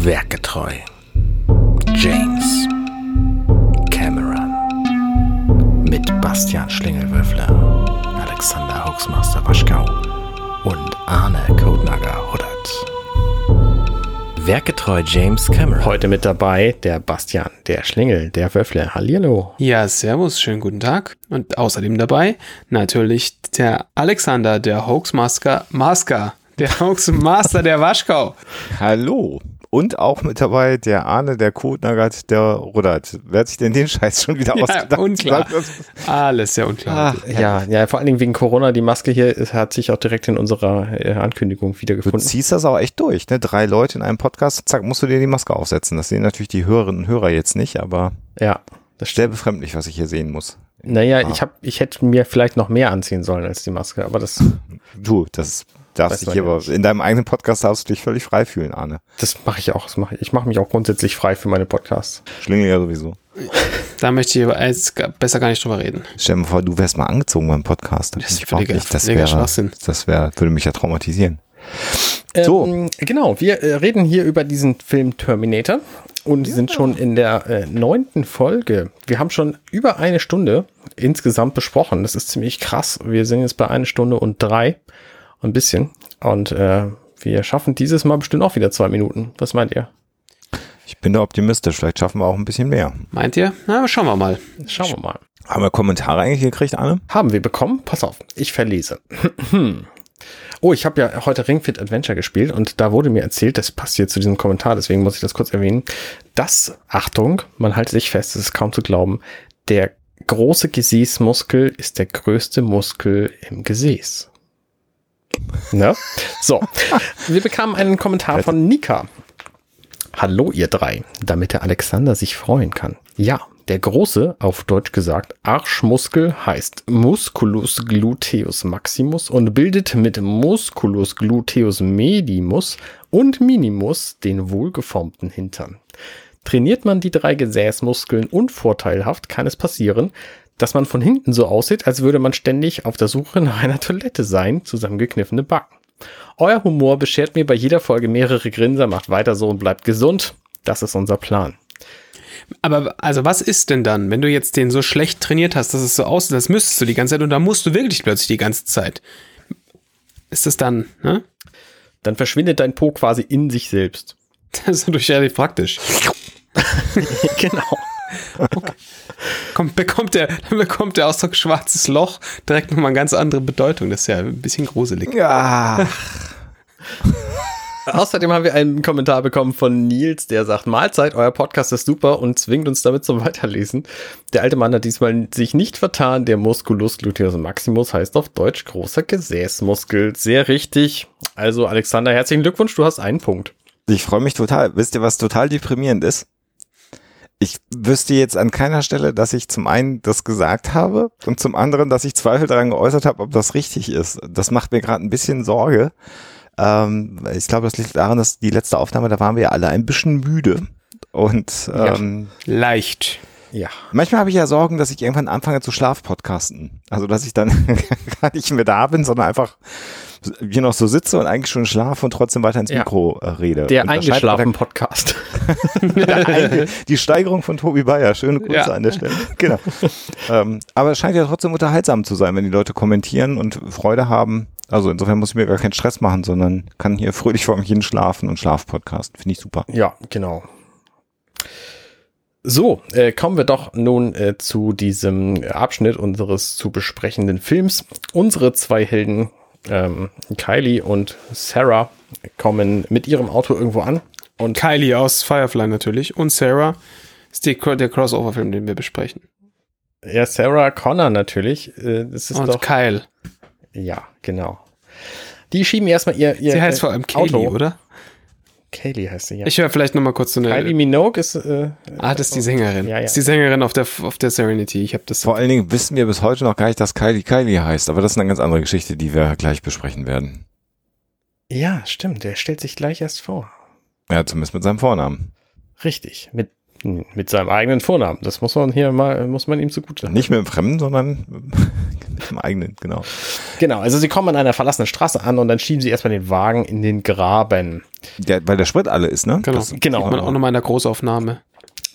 Werketreu. James Cameron. Mit Bastian Schlingelwürfler, Alexander Hoaxmaster Waschkau und Arne Kodnager Huddert. Werketreu James Cameron. Heute mit dabei der Bastian, der Schlingel, der Wöffler. Hallihallo. Ja, servus, schönen guten Tag. Und außerdem dabei natürlich der Alexander, der Hoaxmaster, Masker, der Hoaxmaster der Waschkau. Hallo. Und auch mit dabei der Arne, der Kotnagert, der Rudert. Wer hat sich denn den Scheiß schon wieder Ja, ausgedacht? unklar. Alles sehr unklar. Ach, ja, ja, vor allen Dingen wegen Corona, die Maske hier ist, hat sich auch direkt in unserer äh, Ankündigung Du wiedergefunden. ziehst das auch echt durch, ne? Drei Leute in einem Podcast, zack, musst du dir die Maske aufsetzen. Das sehen natürlich die Hörerinnen und Hörer jetzt nicht, aber Ja, das sehr stimmt. befremdlich, was ich hier sehen muss. Naja, Ah. ich, hab, ich hätte mir vielleicht noch mehr anziehen sollen als die Maske, aber das, Du, das darfst dich ja aber, in deinem eigenen Podcast darfst du dich völlig frei fühlen, Arne. das mache ich auch. Das mach ich ich mache mich auch grundsätzlich frei für meine Podcasts. Schlingel ja sowieso. Da möchte ich aber jetzt besser gar nicht drüber reden. Stell dir mal vor, du wärst mal angezogen beim Podcast. Das ist völliger- nicht. Das wäre, Schwachsinn. das wäre, würde mich ja traumatisieren. So. Ähm, genau, wir äh, reden hier über diesen Film Terminator und sind schon in der äh, neunten Folge. Wir haben schon über eine Stunde insgesamt besprochen. Das ist ziemlich krass. Wir sind jetzt bei einer Stunde und drei ein bisschen. Und äh, wir schaffen dieses Mal bestimmt auch wieder zwei Minuten. Was meint ihr? Ich bin da optimistisch. Vielleicht schaffen wir auch ein bisschen mehr. Meint ihr? Na, schauen wir mal. Schauen wir mal. Haben wir Kommentare eigentlich gekriegt, Arne? Haben wir bekommen? Pass auf, ich verlese. Oh, ich habe ja heute Ring Fit Adventure gespielt und da wurde mir erzählt, das passt hier zu diesem Kommentar, deswegen muss ich das kurz erwähnen, dass, Achtung, man halte sich fest, es ist kaum zu glauben, der große Gesäßmuskel ist der größte Muskel im Gesäß. Ne? So, wir bekamen einen Kommentar von Nika. Hallo ihr drei, damit der Alexander sich freuen kann. Ja, der große, auf Deutsch gesagt, Arschmuskel heißt Musculus gluteus maximus und bildet mit Musculus gluteus medimus und minimus den wohlgeformten Hintern. Trainiert man die drei Gesäßmuskeln unvorteilhaft, kann es passieren, dass man von hinten so aussieht, als würde man ständig auf der Suche nach einer Toilette sein, zusammengekniffene Backen. Euer Humor beschert mir bei jeder Folge mehrere Grinser, macht weiter so und bleibt gesund. Das ist unser Plan. Aber also was ist denn dann, wenn du jetzt den so schlecht trainiert hast, dass es so aussieht, das müsstest du die ganze Zeit und da musst du wirklich plötzlich die ganze Zeit. Ist das dann, ne? Dann verschwindet dein Po quasi in sich selbst. Das ist natürlich relativ praktisch. genau. Kommt, bekommt, der, dann bekommt der Ausdruck schwarzes Loch direkt nochmal eine ganz andere Bedeutung. Das ist ja ein bisschen gruselig. Ja. Außerdem haben wir einen Kommentar bekommen von Nils, der sagt, Mahlzeit, euer Podcast ist super und zwingt uns damit zum Weiterlesen. Der alte Mann hat diesmal sich nicht vertan. Der Musculus gluteus maximus heißt auf Deutsch großer Gesäßmuskel. Sehr richtig. Also Alexander, herzlichen Glückwunsch, du hast einen Punkt. Ich freue mich total. Wisst ihr, was total deprimierend ist? Ich wüsste jetzt an keiner Stelle, dass ich zum einen das gesagt habe und zum anderen, dass ich Zweifel daran geäußert habe, ob das richtig ist. Das macht mir gerade ein bisschen Sorge. Ähm, ich glaube, das liegt daran, dass die letzte Aufnahme, da waren wir ja alle ein bisschen müde. Und Ja. ähm, Leicht. Ja. manchmal habe ich ja Sorgen, dass ich irgendwann anfange zu schlafpodcasten. Also, dass ich dann gar nicht mehr da bin, sondern einfach hier noch so sitze und eigentlich schon schlafe und trotzdem weiter ins Ja. Mikro äh, rede. Der und eingeschlafen Podcast. die Steigerung von Tobi Bayer. Schöne Grüße Ja. an der Stelle. Genau. ähm, aber es scheint ja trotzdem unterhaltsam zu sein, wenn die Leute kommentieren und Freude haben. Also insofern muss ich mir gar keinen Stress machen, sondern kann hier fröhlich vor mich hin schlafen und Schlafpodcast. Finde ich super. Ja, genau. So, äh, kommen wir doch nun äh, zu diesem Abschnitt unseres zu besprechenden Films. Unsere zwei Helden, ähm, Kylie und Sarah, kommen mit ihrem Auto irgendwo an. Und Kylie aus Firefly natürlich und Sarah ist die, der Crossover-Film, den wir besprechen. ja, Sarah Connor natürlich. Äh, das ist und doch. Kyle. Ja, genau. Die schieben erstmal ihr, ihr Sie heißt äh, vor allem Kaylee, oder? Kaylee heißt sie, ja. Ich höre vielleicht nochmal kurz so eine. Kylie Minogue ist. Äh, ah, das ist die Sängerin. Ja, ja. Das ist die Sängerin auf der, auf der Serenity. Ich habe das. Vor allen Dingen wissen wir bis heute noch gar nicht, dass Kylie Kylie heißt, aber das ist eine ganz andere Geschichte, die wir gleich besprechen werden. ja, stimmt. Der stellt sich gleich erst vor. Ja, zumindest mit seinem Vornamen. Richtig, mit, mit seinem eigenen Vornamen. Das muss man hier mal, muss man ihm zugute. Nicht mit dem Fremden, sondern mit dem eigenen, genau. Genau, also sie kommen an einer verlassenen Straße an und dann schieben sie erstmal den Wagen in den Graben. Ja, weil der Sprit alle ist, ne? Genau. Das, Genau. Sieht man auch nochmal in der Großaufnahme.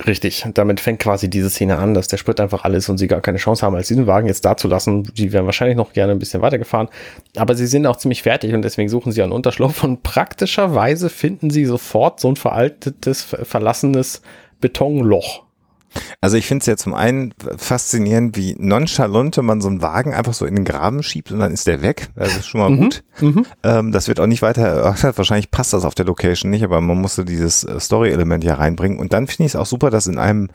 Richtig. Damit fängt quasi diese Szene an, dass der Sprit einfach alles und sie gar keine Chance haben, als diesen Wagen jetzt da zu lassen. Die wären wahrscheinlich noch gerne ein bisschen weitergefahren. Aber sie sind auch ziemlich fertig und deswegen suchen sie einen Unterschlupf und praktischerweise finden sie sofort so ein veraltetes, ver- verlassenes Betonloch. Also ich finde es ja zum einen faszinierend, wie nonchalante man so einen Wagen einfach so in den Graben schiebt und dann ist der weg. Das ist schon mal gut. Ähm, das wird auch nicht weiter erörtert. Wahrscheinlich passt das auf der Location nicht, aber man musste dieses äh, Story-Element ja reinbringen. Und dann finde ich es auch super, dass in einem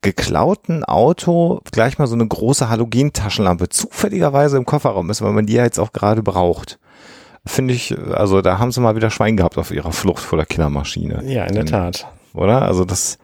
geklauten Auto gleich mal so eine große Halogentaschenlampe zufälligerweise im Kofferraum ist, weil man die ja jetzt auch gerade braucht. Finde ich, also da haben sie mal wieder Schwein gehabt auf ihrer Flucht vor der Killermaschine. Ja, in der Tat. oder? Also das,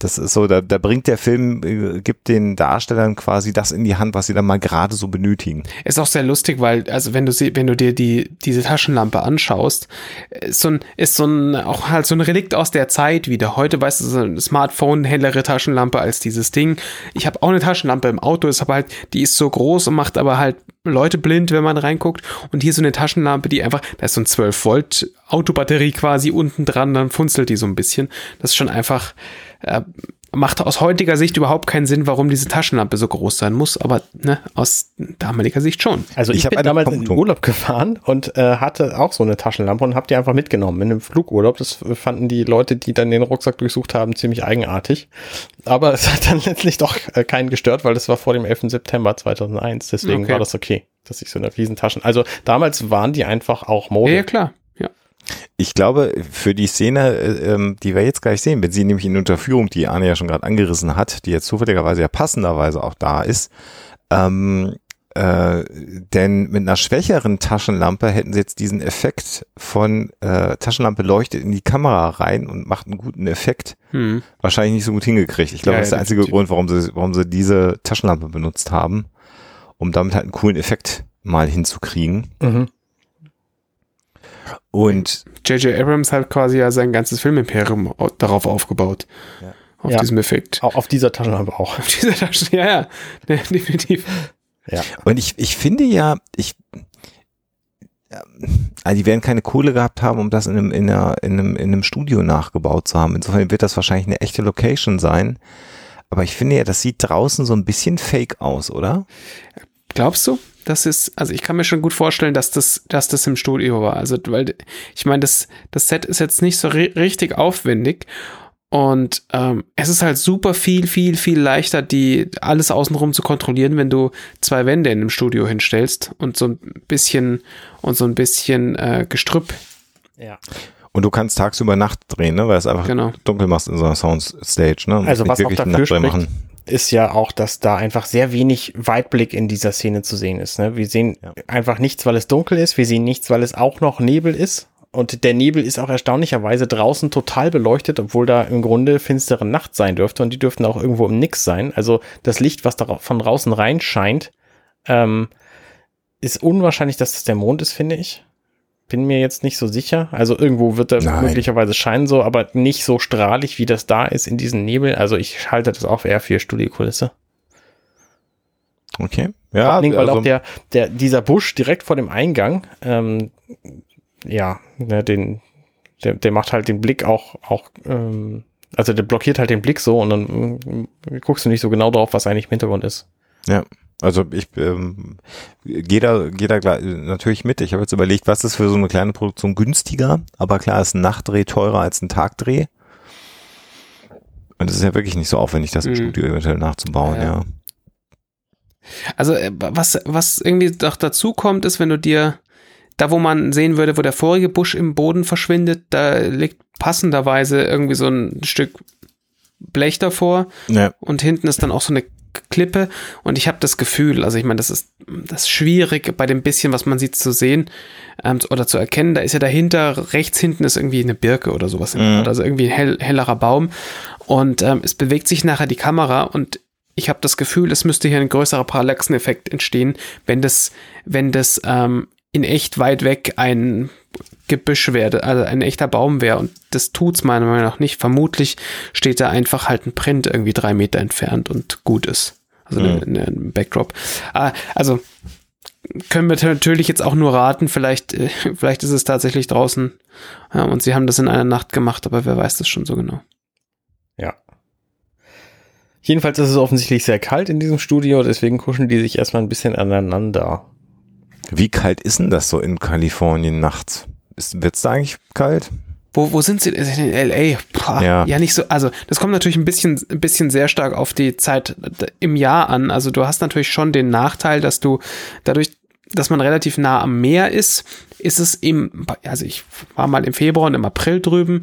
das ist so, da, da bringt der Film, äh, gibt den Darstellern quasi das in die Hand, was sie dann mal gerade so benötigen. Ist auch sehr lustig, weil, also wenn du sie, wenn du dir die, diese Taschenlampe anschaust, ist so ein, ist so ein, auch halt so ein Relikt aus der Zeit wieder. Heute weißt du, so ein Smartphone, hellere Taschenlampe als dieses Ding. Ich habe auch eine Taschenlampe im Auto, ist aber halt, die ist so groß und macht aber halt Leute blind, wenn man reinguckt. Und hier so eine Taschenlampe, die einfach, da ist so ein 12 Volt Autobatterie quasi unten dran, dann funzelt die so ein bisschen. Das ist schon einfach, äh, macht aus heutiger Sicht überhaupt keinen Sinn, warum diese Taschenlampe so groß sein muss, aber ne, aus damaliger Sicht schon. Also Ich ich, hab bin eine damals in. Urlaub gefahren und äh, hatte auch so eine Taschenlampe und habe die einfach mitgenommen in einem Flugurlaub. Das fanden die Leute, die dann den Rucksack durchsucht haben, ziemlich eigenartig. Aber es hat dann letztlich doch äh, keinen gestört, weil das war vor dem 11. September 2001. Deswegen Okay. war das okay, dass ich so eine Riesentaschen. Also damals waren die einfach auch Mode. Ja, ja, klar. Ich glaube, für die Szene, äh, ähm, die wir jetzt gleich sehen, wenn sie nämlich in Unterführung, die Arne ja schon gerade angerissen hat, die jetzt zufälligerweise ja passenderweise auch da ist, ähm, äh, denn mit einer schwächeren Taschenlampe hätten sie jetzt diesen Effekt von äh, Taschenlampe leuchtet in die Kamera rein und macht einen guten Effekt. Hm. wahrscheinlich nicht so gut hingekriegt. Ich glaube, Ja, das ist der einzige. Grund, warum sie, warum sie diese Taschenlampe benutzt haben, um damit halt einen coolen Effekt mal hinzukriegen. Mhm. Und J.J. Abrams hat quasi ja sein ganzes Filmimperium au- darauf aufgebaut. Ja. Auf Ja. diesem Effekt. Auch auf dieser Taschenlampe auch. Auf dieser Tasche, ja, ja, definitiv. Ja. Und ich, ich finde ja, ich, also die werden keine Kohle gehabt haben, um das in einem, in, einer, in, einem, in einem Studio nachgebaut zu haben. Insofern wird das wahrscheinlich eine echte Location sein. Aber ich finde ja, das sieht draußen so ein bisschen fake aus, oder? Glaubst du? Das ist, also ich kann mir schon gut vorstellen, dass das, dass das im Studio war. Also, weil ich meine, das, das Set ist jetzt nicht so ri richtig aufwendig. Und ähm, es ist halt super viel, viel, viel leichter, die alles außenrum zu kontrollieren, wenn du zwei Wände in einem Studio hinstellst und so ein bisschen und so ein bisschen äh, Gestrüpp. Ja. Und du kannst tagsüber Nacht drehen, ne? Weil es einfach Genau. dunkel machst in so einer Soundstage, ne? Also was auch dafür spricht, ist ja auch, dass da einfach sehr wenig Weitblick in dieser Szene zu sehen ist. Ne? Wir sehen Ja. einfach nichts, weil es dunkel ist. Wir sehen nichts, weil es auch noch Nebel ist. Und der Nebel ist auch erstaunlicherweise draußen total beleuchtet, obwohl da im Grunde finstere Nacht sein dürfte. Und die dürften auch irgendwo im Nix sein. Also das Licht, was da von draußen reinscheint, ähm, ist unwahrscheinlich, dass das der Mond ist, finde ich. Bin mir jetzt nicht so sicher. Also irgendwo wird er Nein. möglicherweise scheinen so, aber nicht so strahlig, wie das da ist in diesem Nebel. Also ich halte das auch eher für Studiokulisse. Okay. Ja, Dingen, weil also, auch der, der, dieser Busch direkt vor dem Eingang, ähm, ja, ne, den, der, der macht halt den Blick auch, auch, ähm, also der blockiert halt den Blick so und dann mm, guckst du nicht so genau drauf, was eigentlich im Hintergrund ist. ja. Also ich ähm, gehe da, geh da natürlich mit. Ich habe jetzt überlegt, was ist für so eine kleine Produktion günstiger, aber klar ist ein Nachtdreh teurer als ein Tagdreh. Und es ist ja wirklich nicht so aufwendig, das im Mhm. Studio eventuell nachzubauen, Ja. ja. Also äh, was, was irgendwie doch dazu kommt, ist, wenn du dir, da wo man sehen würde, wo der vorige Busch im Boden verschwindet, da liegt passenderweise irgendwie so ein Stück Blech davor ja. und hinten ist dann auch so eine Klippe und ich habe das Gefühl, also ich meine, das ist das ist schwierig bei dem bisschen, was man sieht, zu sehen ähm, oder zu erkennen. Da ist ja dahinter, rechts hinten ist irgendwie eine Birke oder sowas, Mhm. Also irgendwie ein hell, hellerer Baum und ähm, es bewegt sich nachher die Kamera und ich habe das Gefühl, es müsste hier ein größerer Parallaxeneffekt entstehen, wenn das, wenn das ähm, in echt weit weg ein Gebüsch wäre, also ein echter Baum wäre. Und das tut's meiner Meinung nach nicht. Vermutlich steht da einfach halt ein Print irgendwie drei Meter entfernt und gut ist. Also Mhm. ein, ein Backdrop. Ah, also können wir natürlich jetzt auch nur raten, vielleicht, äh, vielleicht ist es tatsächlich draußen ja, und sie haben das in einer Nacht gemacht, aber wer weiß das schon so genau. Ja. Jedenfalls ist es offensichtlich sehr kalt in diesem Studio, deswegen kuschen die sich erstmal ein bisschen aneinander. Wie kalt ist denn das so in Kalifornien nachts? Wird es da eigentlich kalt? Wo, wo sind sie? In LA? Boah, ja. ja, nicht so. Also, das kommt natürlich ein bisschen, ein bisschen sehr stark auf die Zeit im Jahr an. Also, du hast natürlich schon den Nachteil, dass du dadurch, dass man relativ nah am Meer ist, ist es im, also ich war mal im Februar und im April drüben,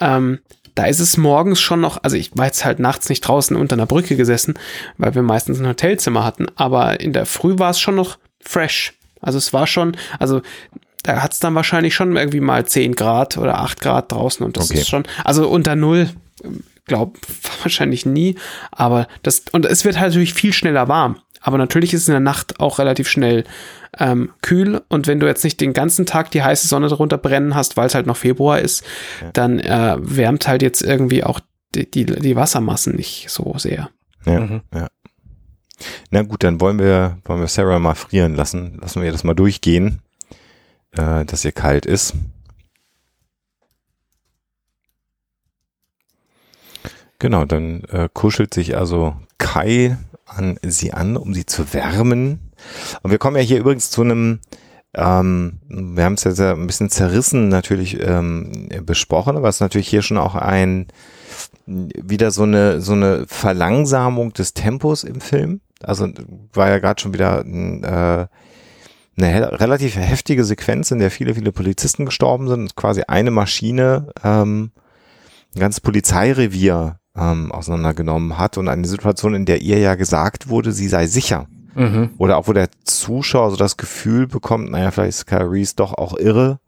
ähm, da ist es morgens schon noch, also ich war jetzt halt nachts nicht draußen unter einer Brücke gesessen, weil wir meistens ein Hotelzimmer hatten, aber in der Früh war es schon noch fresh. Also es war schon, also da hat es dann wahrscheinlich schon irgendwie mal 10 Grad oder 8 Grad draußen und das okay. ist schon, also unter Null, glaub wahrscheinlich nie, aber das, und es wird halt natürlich viel schneller warm. Aber natürlich ist es in der Nacht auch relativ schnell ähm, kühl und wenn du jetzt nicht den ganzen Tag die heiße Sonne drunter brennen hast, weil es halt noch Februar ist, ja. dann äh, wärmt halt jetzt irgendwie auch die, die, die Wassermassen nicht so sehr. Ja, mhm. ja. Na gut, dann wollen wir, wollen wir Sarah mal frieren lassen. Lassen wir das mal durchgehen äh, dass ihr kalt ist. Genau, dann äh, kuschelt sich also Kai an sie an, um sie zu wärmen. Und wir kommen ja hier übrigens zu einem, ähm, wir haben es ja ein bisschen zerrissen natürlich ähm, besprochen, aber es ist natürlich hier schon auch ein wieder so eine so eine Verlangsamung des Tempos im Film. Also war ja gerade schon wieder ein äh, eine relativ heftige Sequenz, in der viele, viele Polizisten gestorben sind und quasi eine Maschine ähm, ein ganzes Polizeirevier ähm, auseinandergenommen hat und eine Situation, in der ihr ja gesagt wurde, sie sei sicher. Mhm. Oder auch wo der Zuschauer so das Gefühl bekommt, naja, vielleicht ist Kyle Reese doch auch irre.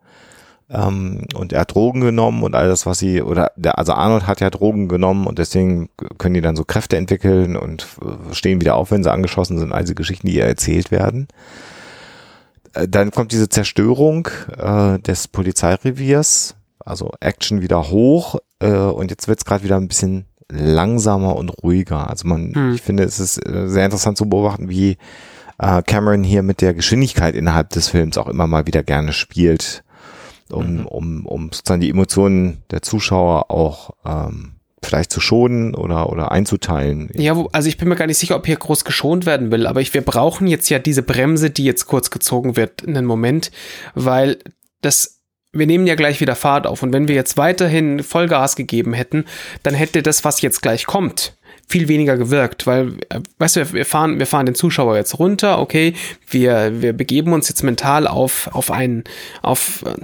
Ähm, und er hat Drogen genommen und all das, was sie, oder der, also Arnold hat ja Drogen genommen und deswegen können die dann so Kräfte entwickeln und äh, stehen wieder auf, wenn sie angeschossen sind, all diese Geschichten, die ihr erzählt werden. Äh, dann kommt diese Zerstörung äh, des Polizeireviers, also Action wieder hoch äh, und jetzt wird es gerade wieder ein bisschen langsamer und ruhiger. Also man, hm. ich finde, es ist äh, sehr interessant zu beobachten, wie Cameron hier mit der Geschwindigkeit innerhalb des Films auch immer mal wieder gerne spielt, um, mhm. um, um sozusagen die Emotionen der Zuschauer auch ähm, vielleicht zu schonen oder, oder einzuteilen. Ja, wo, also ich bin mir gar nicht sicher, ob hier groß geschont werden will, aber ich, wir brauchen jetzt ja diese Bremse, die jetzt kurz gezogen wird, in einen Moment, weil das, wir nehmen ja gleich wieder Fahrt auf und wenn wir jetzt weiterhin Vollgas gegeben hätten, dann hätte das, was jetzt gleich kommt, viel weniger gewirkt, weil, äh, weißt du, wir fahren, wir fahren den Zuschauer jetzt runter, okay, wir, wir begeben uns jetzt mental auf, auf einen, auf, äh,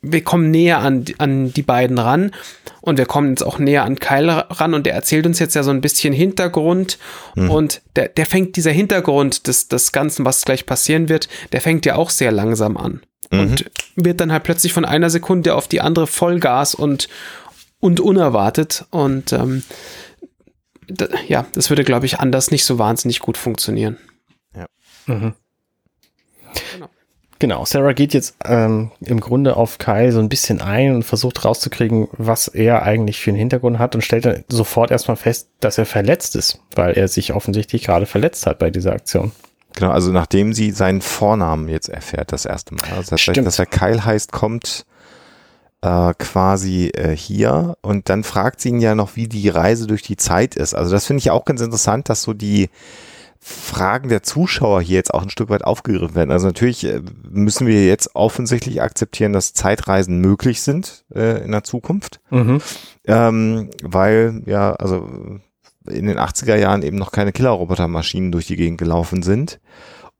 wir kommen näher an, an die beiden ran und wir kommen jetzt auch näher an Kyle ran und der erzählt uns jetzt ja so ein bisschen Hintergrund mhm. und der, der fängt dieser Hintergrund des, des Ganzen, was gleich passieren wird, der fängt ja auch sehr langsam an mhm. und wird dann halt plötzlich von einer Sekunde auf die andere Vollgas und, und unerwartet und, ähm, ja, das würde, glaube ich, anders nicht so wahnsinnig gut funktionieren. Ja. Mhm. Genau. Genau, Sarah geht jetzt ähm, im Grunde auf Kai so ein bisschen ein und versucht rauszukriegen, was er eigentlich für einen Hintergrund hat und stellt dann sofort erstmal fest, dass er verletzt ist, weil er sich offensichtlich gerade verletzt hat bei dieser Aktion. Genau, also nachdem sie seinen Vornamen jetzt erfährt, das erste Mal. Also das dass er Kyle heißt, kommt äh, quasi äh, hier und dann fragt sie ihn ja noch, wie die Reise durch die Zeit ist. Also das finde ich auch ganz interessant, dass so die Fragen der Zuschauer hier jetzt auch ein Stück weit aufgegriffen werden. Also natürlich äh, müssen wir jetzt offensichtlich akzeptieren, dass Zeitreisen möglich sind äh, in der Zukunft, mhm. ähm, weil ja also in den 80er Jahren eben noch keine Killerrobotermaschinen durch die Gegend gelaufen sind.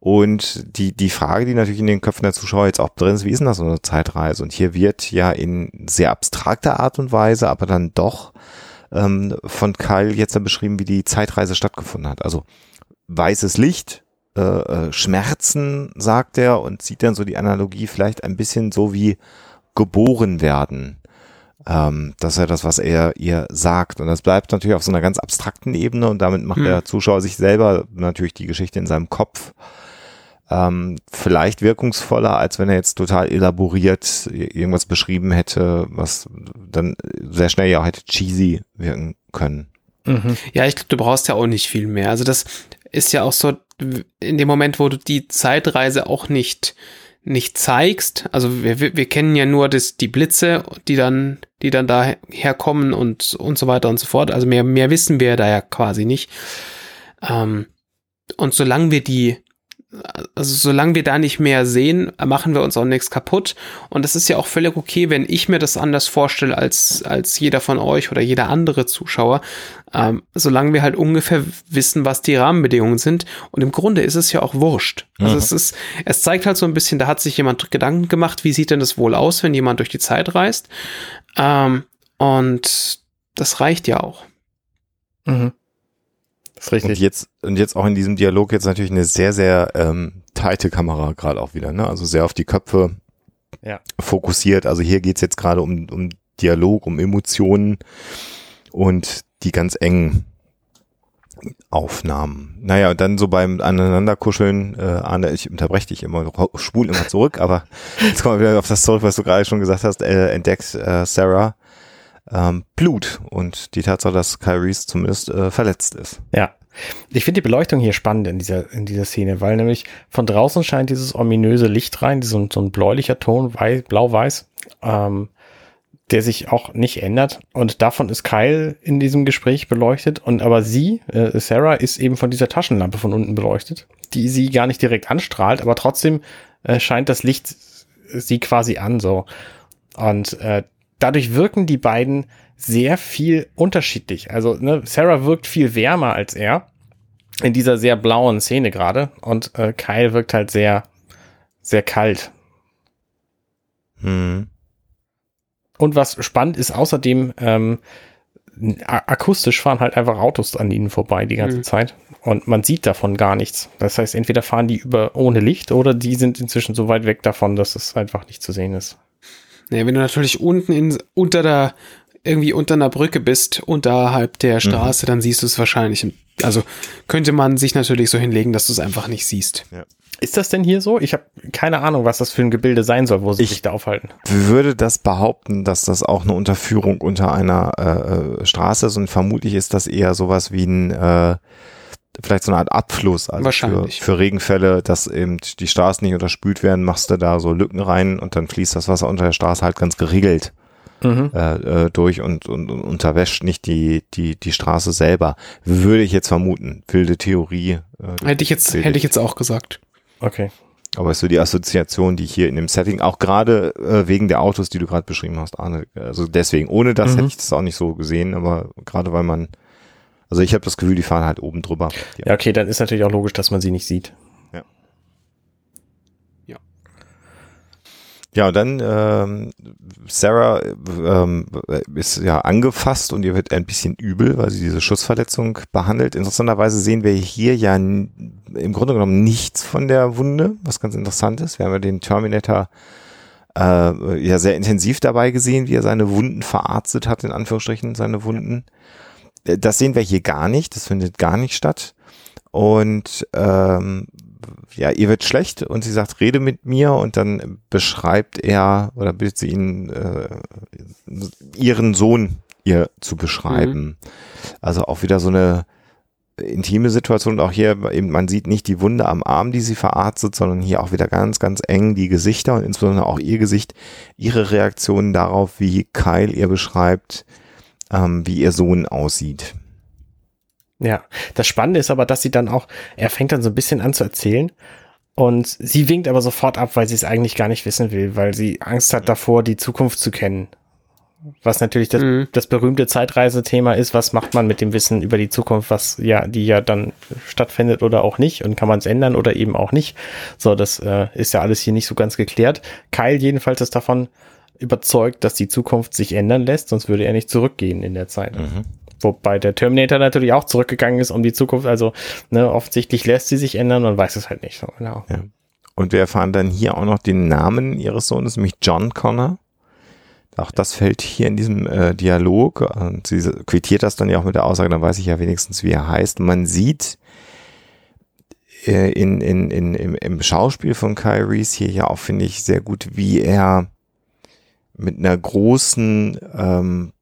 Und die, die Frage, die natürlich in den Köpfen der Zuschauer jetzt auch drin ist, wie ist denn das so eine Zeitreise? Und hier wird ja in sehr abstrakter Art und Weise, aber dann doch ähm, von Kyle jetzt dann beschrieben, wie die Zeitreise stattgefunden hat. Also weißes Licht, äh, äh, Schmerzen, sagt er, und sieht dann so die Analogie vielleicht ein bisschen so wie geboren werden. Ähm, das ist ja das, was er ihr sagt. Und das bleibt natürlich auf so einer ganz abstrakten Ebene und damit macht hm. der Zuschauer sich selber natürlich die Geschichte in seinem Kopf ähm, vielleicht wirkungsvoller, als wenn er jetzt total elaboriert irgendwas beschrieben hätte, was dann sehr schnell ja auch hätte cheesy wirken können. Mhm. Ja, ich glaube, du brauchst ja auch nicht viel mehr. Also das ist ja auch so, in dem Moment, wo du die Zeitreise auch nicht nicht zeigst, also wir, wir kennen ja nur das, die Blitze, die dann, die dann da herkommen und, und so weiter und so fort. Also mehr, mehr wissen wir da ja quasi nicht. Ähm, und solange wir die also solange wir da nicht mehr sehen, machen wir uns auch nichts kaputt. Und das ist ja auch völlig okay, wenn ich mir das anders vorstelle als, als jeder von euch oder jeder andere Zuschauer. Ähm, solange wir halt ungefähr wissen, was die Rahmenbedingungen sind. Und im Grunde ist es ja auch wurscht. Also mhm. es ist, es zeigt halt so ein bisschen, da hat sich jemand Gedanken gemacht, wie sieht denn das wohl aus, wenn jemand durch die Zeit reist. Ähm, und das reicht ja auch. Mhm. Das ist richtig. Und jetzt, und jetzt auch in diesem Dialog jetzt natürlich eine sehr, sehr ähm, tighte Kamera gerade auch wieder, ne? Also sehr auf die Köpfe ja. fokussiert. Also hier geht's jetzt gerade um, um Dialog, um Emotionen und die ganz engen Aufnahmen. Naja, und dann so beim Aneinanderkuscheln, äh, Arne, ich unterbreche dich immer, spul immer zurück, aber jetzt kommen wir wieder auf das zurück, was du gerade schon gesagt hast, äh, entdeckt äh, Sarah ähm, Blut und die Tatsache, dass Kyries zumindest äh, verletzt ist. Ja. Ich finde die Beleuchtung hier spannend in dieser, in dieser Szene, weil nämlich von draußen scheint dieses ominöse Licht rein, so, so ein bläulicher Ton, blau-weiß, ähm, der sich auch nicht ändert. Und davon ist Kyle in diesem Gespräch beleuchtet. Und aber sie, äh, Sarah, ist eben von dieser Taschenlampe von unten beleuchtet, die sie gar nicht direkt anstrahlt, aber trotzdem äh, scheint das Licht sie quasi an, so. Und äh, dadurch wirken die beiden sehr viel unterschiedlich. Also ne, Sarah wirkt viel wärmer als er in dieser sehr blauen Szene gerade und äh, Kyle wirkt halt sehr, sehr kalt. Hm. Und was spannend ist, außerdem ähm, akustisch fahren halt einfach Autos an ihnen vorbei die ganze mhm. Zeit und man sieht davon gar nichts. Das heißt, entweder fahren die über ohne Licht oder die sind inzwischen so weit weg davon, dass es einfach nicht zu sehen ist. Nee, wenn du natürlich unten in, unter der, irgendwie unter einer Brücke bist, unterhalb der mhm. Straße, mhm. dann siehst du es wahrscheinlich. Also könnte man sich natürlich so hinlegen, dass du es einfach nicht siehst. Ja. Ist das denn hier so? Ich habe keine Ahnung, was das für ein Gebilde sein soll, wo sie ich sich da aufhalten. würde das behaupten, dass das auch eine Unterführung unter einer äh, äh Straße ist und vermutlich ist das eher sowas wie ein äh, vielleicht so eine Art Abfluss also Wahrscheinlich. Für, für Regenfälle, dass eben die Straßen nicht unterspült werden, machst du da so Lücken rein und dann fließt das Wasser unter der Straße halt ganz geregelt mhm. äh, äh, durch und, und, und unterwäscht nicht die, die, die Straße selber. Würde ich jetzt vermuten. Wilde Theorie. Äh, hätte ich jetzt, hätte ich jetzt auch gesagt. Okay. Aber es ist so die Assoziation, die hier in dem Setting, auch gerade äh, wegen der Autos, die du gerade beschrieben hast, Arne, also deswegen, ohne das mhm. hätte ich das auch nicht so gesehen, aber gerade weil man also ich habe das Gefühl, die fahren halt oben drüber. Ja. ja, okay, dann ist natürlich auch logisch, dass man sie nicht sieht. Ja. Ja. Ja, und dann ähm, Sarah ähm, ist ja angefasst und ihr wird ein bisschen übel, weil sie diese Schussverletzung behandelt. Interessanterweise sehen wir hier ja im Grunde genommen nichts von der Wunde, was ganz interessant ist. Wir haben ja den Terminator äh, ja sehr intensiv dabei gesehen, wie er seine Wunden verarztet hat, in Anführungsstrichen seine Wunden. Ja das sehen wir hier gar nicht, das findet gar nicht statt. Und ähm, ja, ihr wird schlecht und sie sagt, rede mit mir und dann beschreibt er oder bittet sie ihn, äh, ihren Sohn ihr zu beschreiben. Mhm. Also auch wieder so eine intime Situation und auch hier eben, man sieht nicht die Wunde am Arm, die sie verarztet, sondern hier auch wieder ganz, ganz eng die Gesichter und insbesondere auch ihr Gesicht, ihre Reaktionen darauf, wie Kyle ihr beschreibt, ähm, wie ihr Sohn aussieht. Ja, das Spannende ist aber, dass sie dann auch, er fängt dann so ein bisschen an zu erzählen und sie winkt aber sofort ab, weil sie es eigentlich gar nicht wissen will, weil sie Angst hat davor, die Zukunft zu kennen. Was natürlich das, mhm. das berühmte Zeitreisethema ist, was macht man mit dem Wissen über die Zukunft, was ja, die ja dann stattfindet oder auch nicht und kann man es ändern oder eben auch nicht. So, das äh, ist ja alles hier nicht so ganz geklärt. Kyle jedenfalls ist davon überzeugt, dass die Zukunft sich ändern lässt, sonst würde er nicht zurückgehen in der Zeit. Mhm. Wobei der Terminator natürlich auch zurückgegangen ist um die Zukunft. Also ne, offensichtlich lässt sie sich ändern und weiß es halt nicht so genau. Ja. Und wir erfahren dann hier auch noch den Namen ihres Sohnes, nämlich John Connor. Auch das fällt hier in diesem äh, Dialog. Und sie quittiert das dann ja auch mit der Aussage, dann weiß ich ja wenigstens, wie er heißt. Man sieht äh, in, in, in, im, im Schauspiel von Kyries hier ja auch, finde ich, sehr gut, wie er mit einer großen ähm,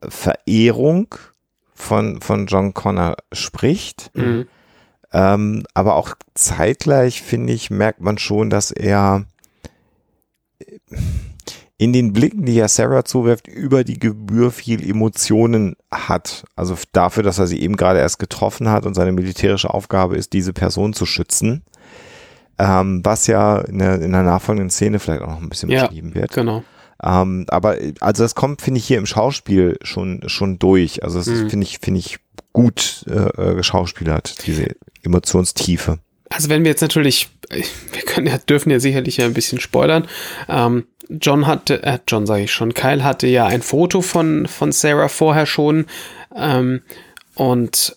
Verehrung von, von John Connor spricht. Mhm. Ähm, aber auch zeitgleich, finde ich, merkt man schon, dass er in den Blicken, die er Sarah zuwirft, über die Gebühr viel Emotionen hat. Also dafür, dass er sie eben gerade erst getroffen hat und seine militärische Aufgabe ist, diese Person zu schützen. Ähm, was ja in der, in der nachfolgenden Szene vielleicht auch noch ein bisschen Ja, beschrieben wird. Genau. Ähm, aber also das kommt, finde ich, hier im Schauspiel schon, schon durch. Also das Mhm. finde ich, finde ich gut äh, äh, geschauspielert, diese Emotionstiefe. Also wenn wir jetzt natürlich, wir können ja, dürfen ja sicherlich ja ein bisschen spoilern. Ähm, John hatte, äh, John sage ich schon, Kyle hatte ja ein Foto von, von Sarah vorher schon ähm, und,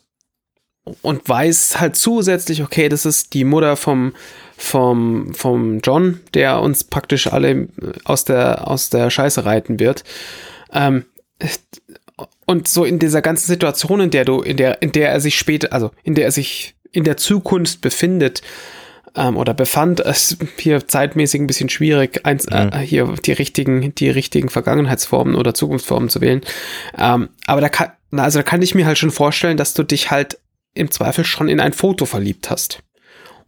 und weiß halt zusätzlich, okay, das ist die Mutter vom, vom, vom John, der uns praktisch alle aus der, aus der Scheiße reiten wird. Ähm, und so in dieser ganzen Situation, in der du, in der, in der er sich später, also in der er sich in der Zukunft befindet ähm, oder befand, ist hier zeitmäßig ein bisschen schwierig, eins, äh, hier die richtigen, die richtigen Vergangenheitsformen oder Zukunftsformen zu wählen. Ähm, aber da kann, also da kann ich mir halt schon vorstellen, dass du dich halt im Zweifel schon in ein Foto verliebt hast.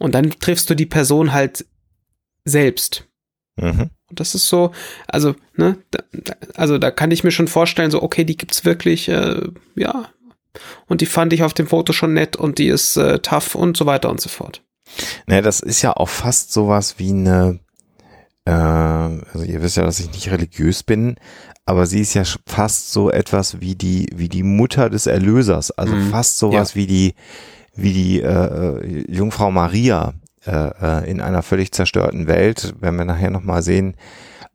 Und dann triffst du die Person halt selbst. Mhm. Und das ist so, also, ne, da, also da kann ich mir schon vorstellen, so, okay, die gibt's wirklich, äh, ja. Und die fand ich auf dem Foto schon nett und die ist äh, tough und so weiter und so fort. Naja, das ist ja auch fast sowas wie eine, äh, also ihr wisst ja, dass ich nicht religiös bin, aber sie ist ja fast so etwas wie die, wie die Mutter des Erlösers, also Mhm. fast sowas wie die, wie die äh, Jungfrau Maria äh, äh, in einer völlig zerstörten Welt, werden wir nachher nochmal sehen,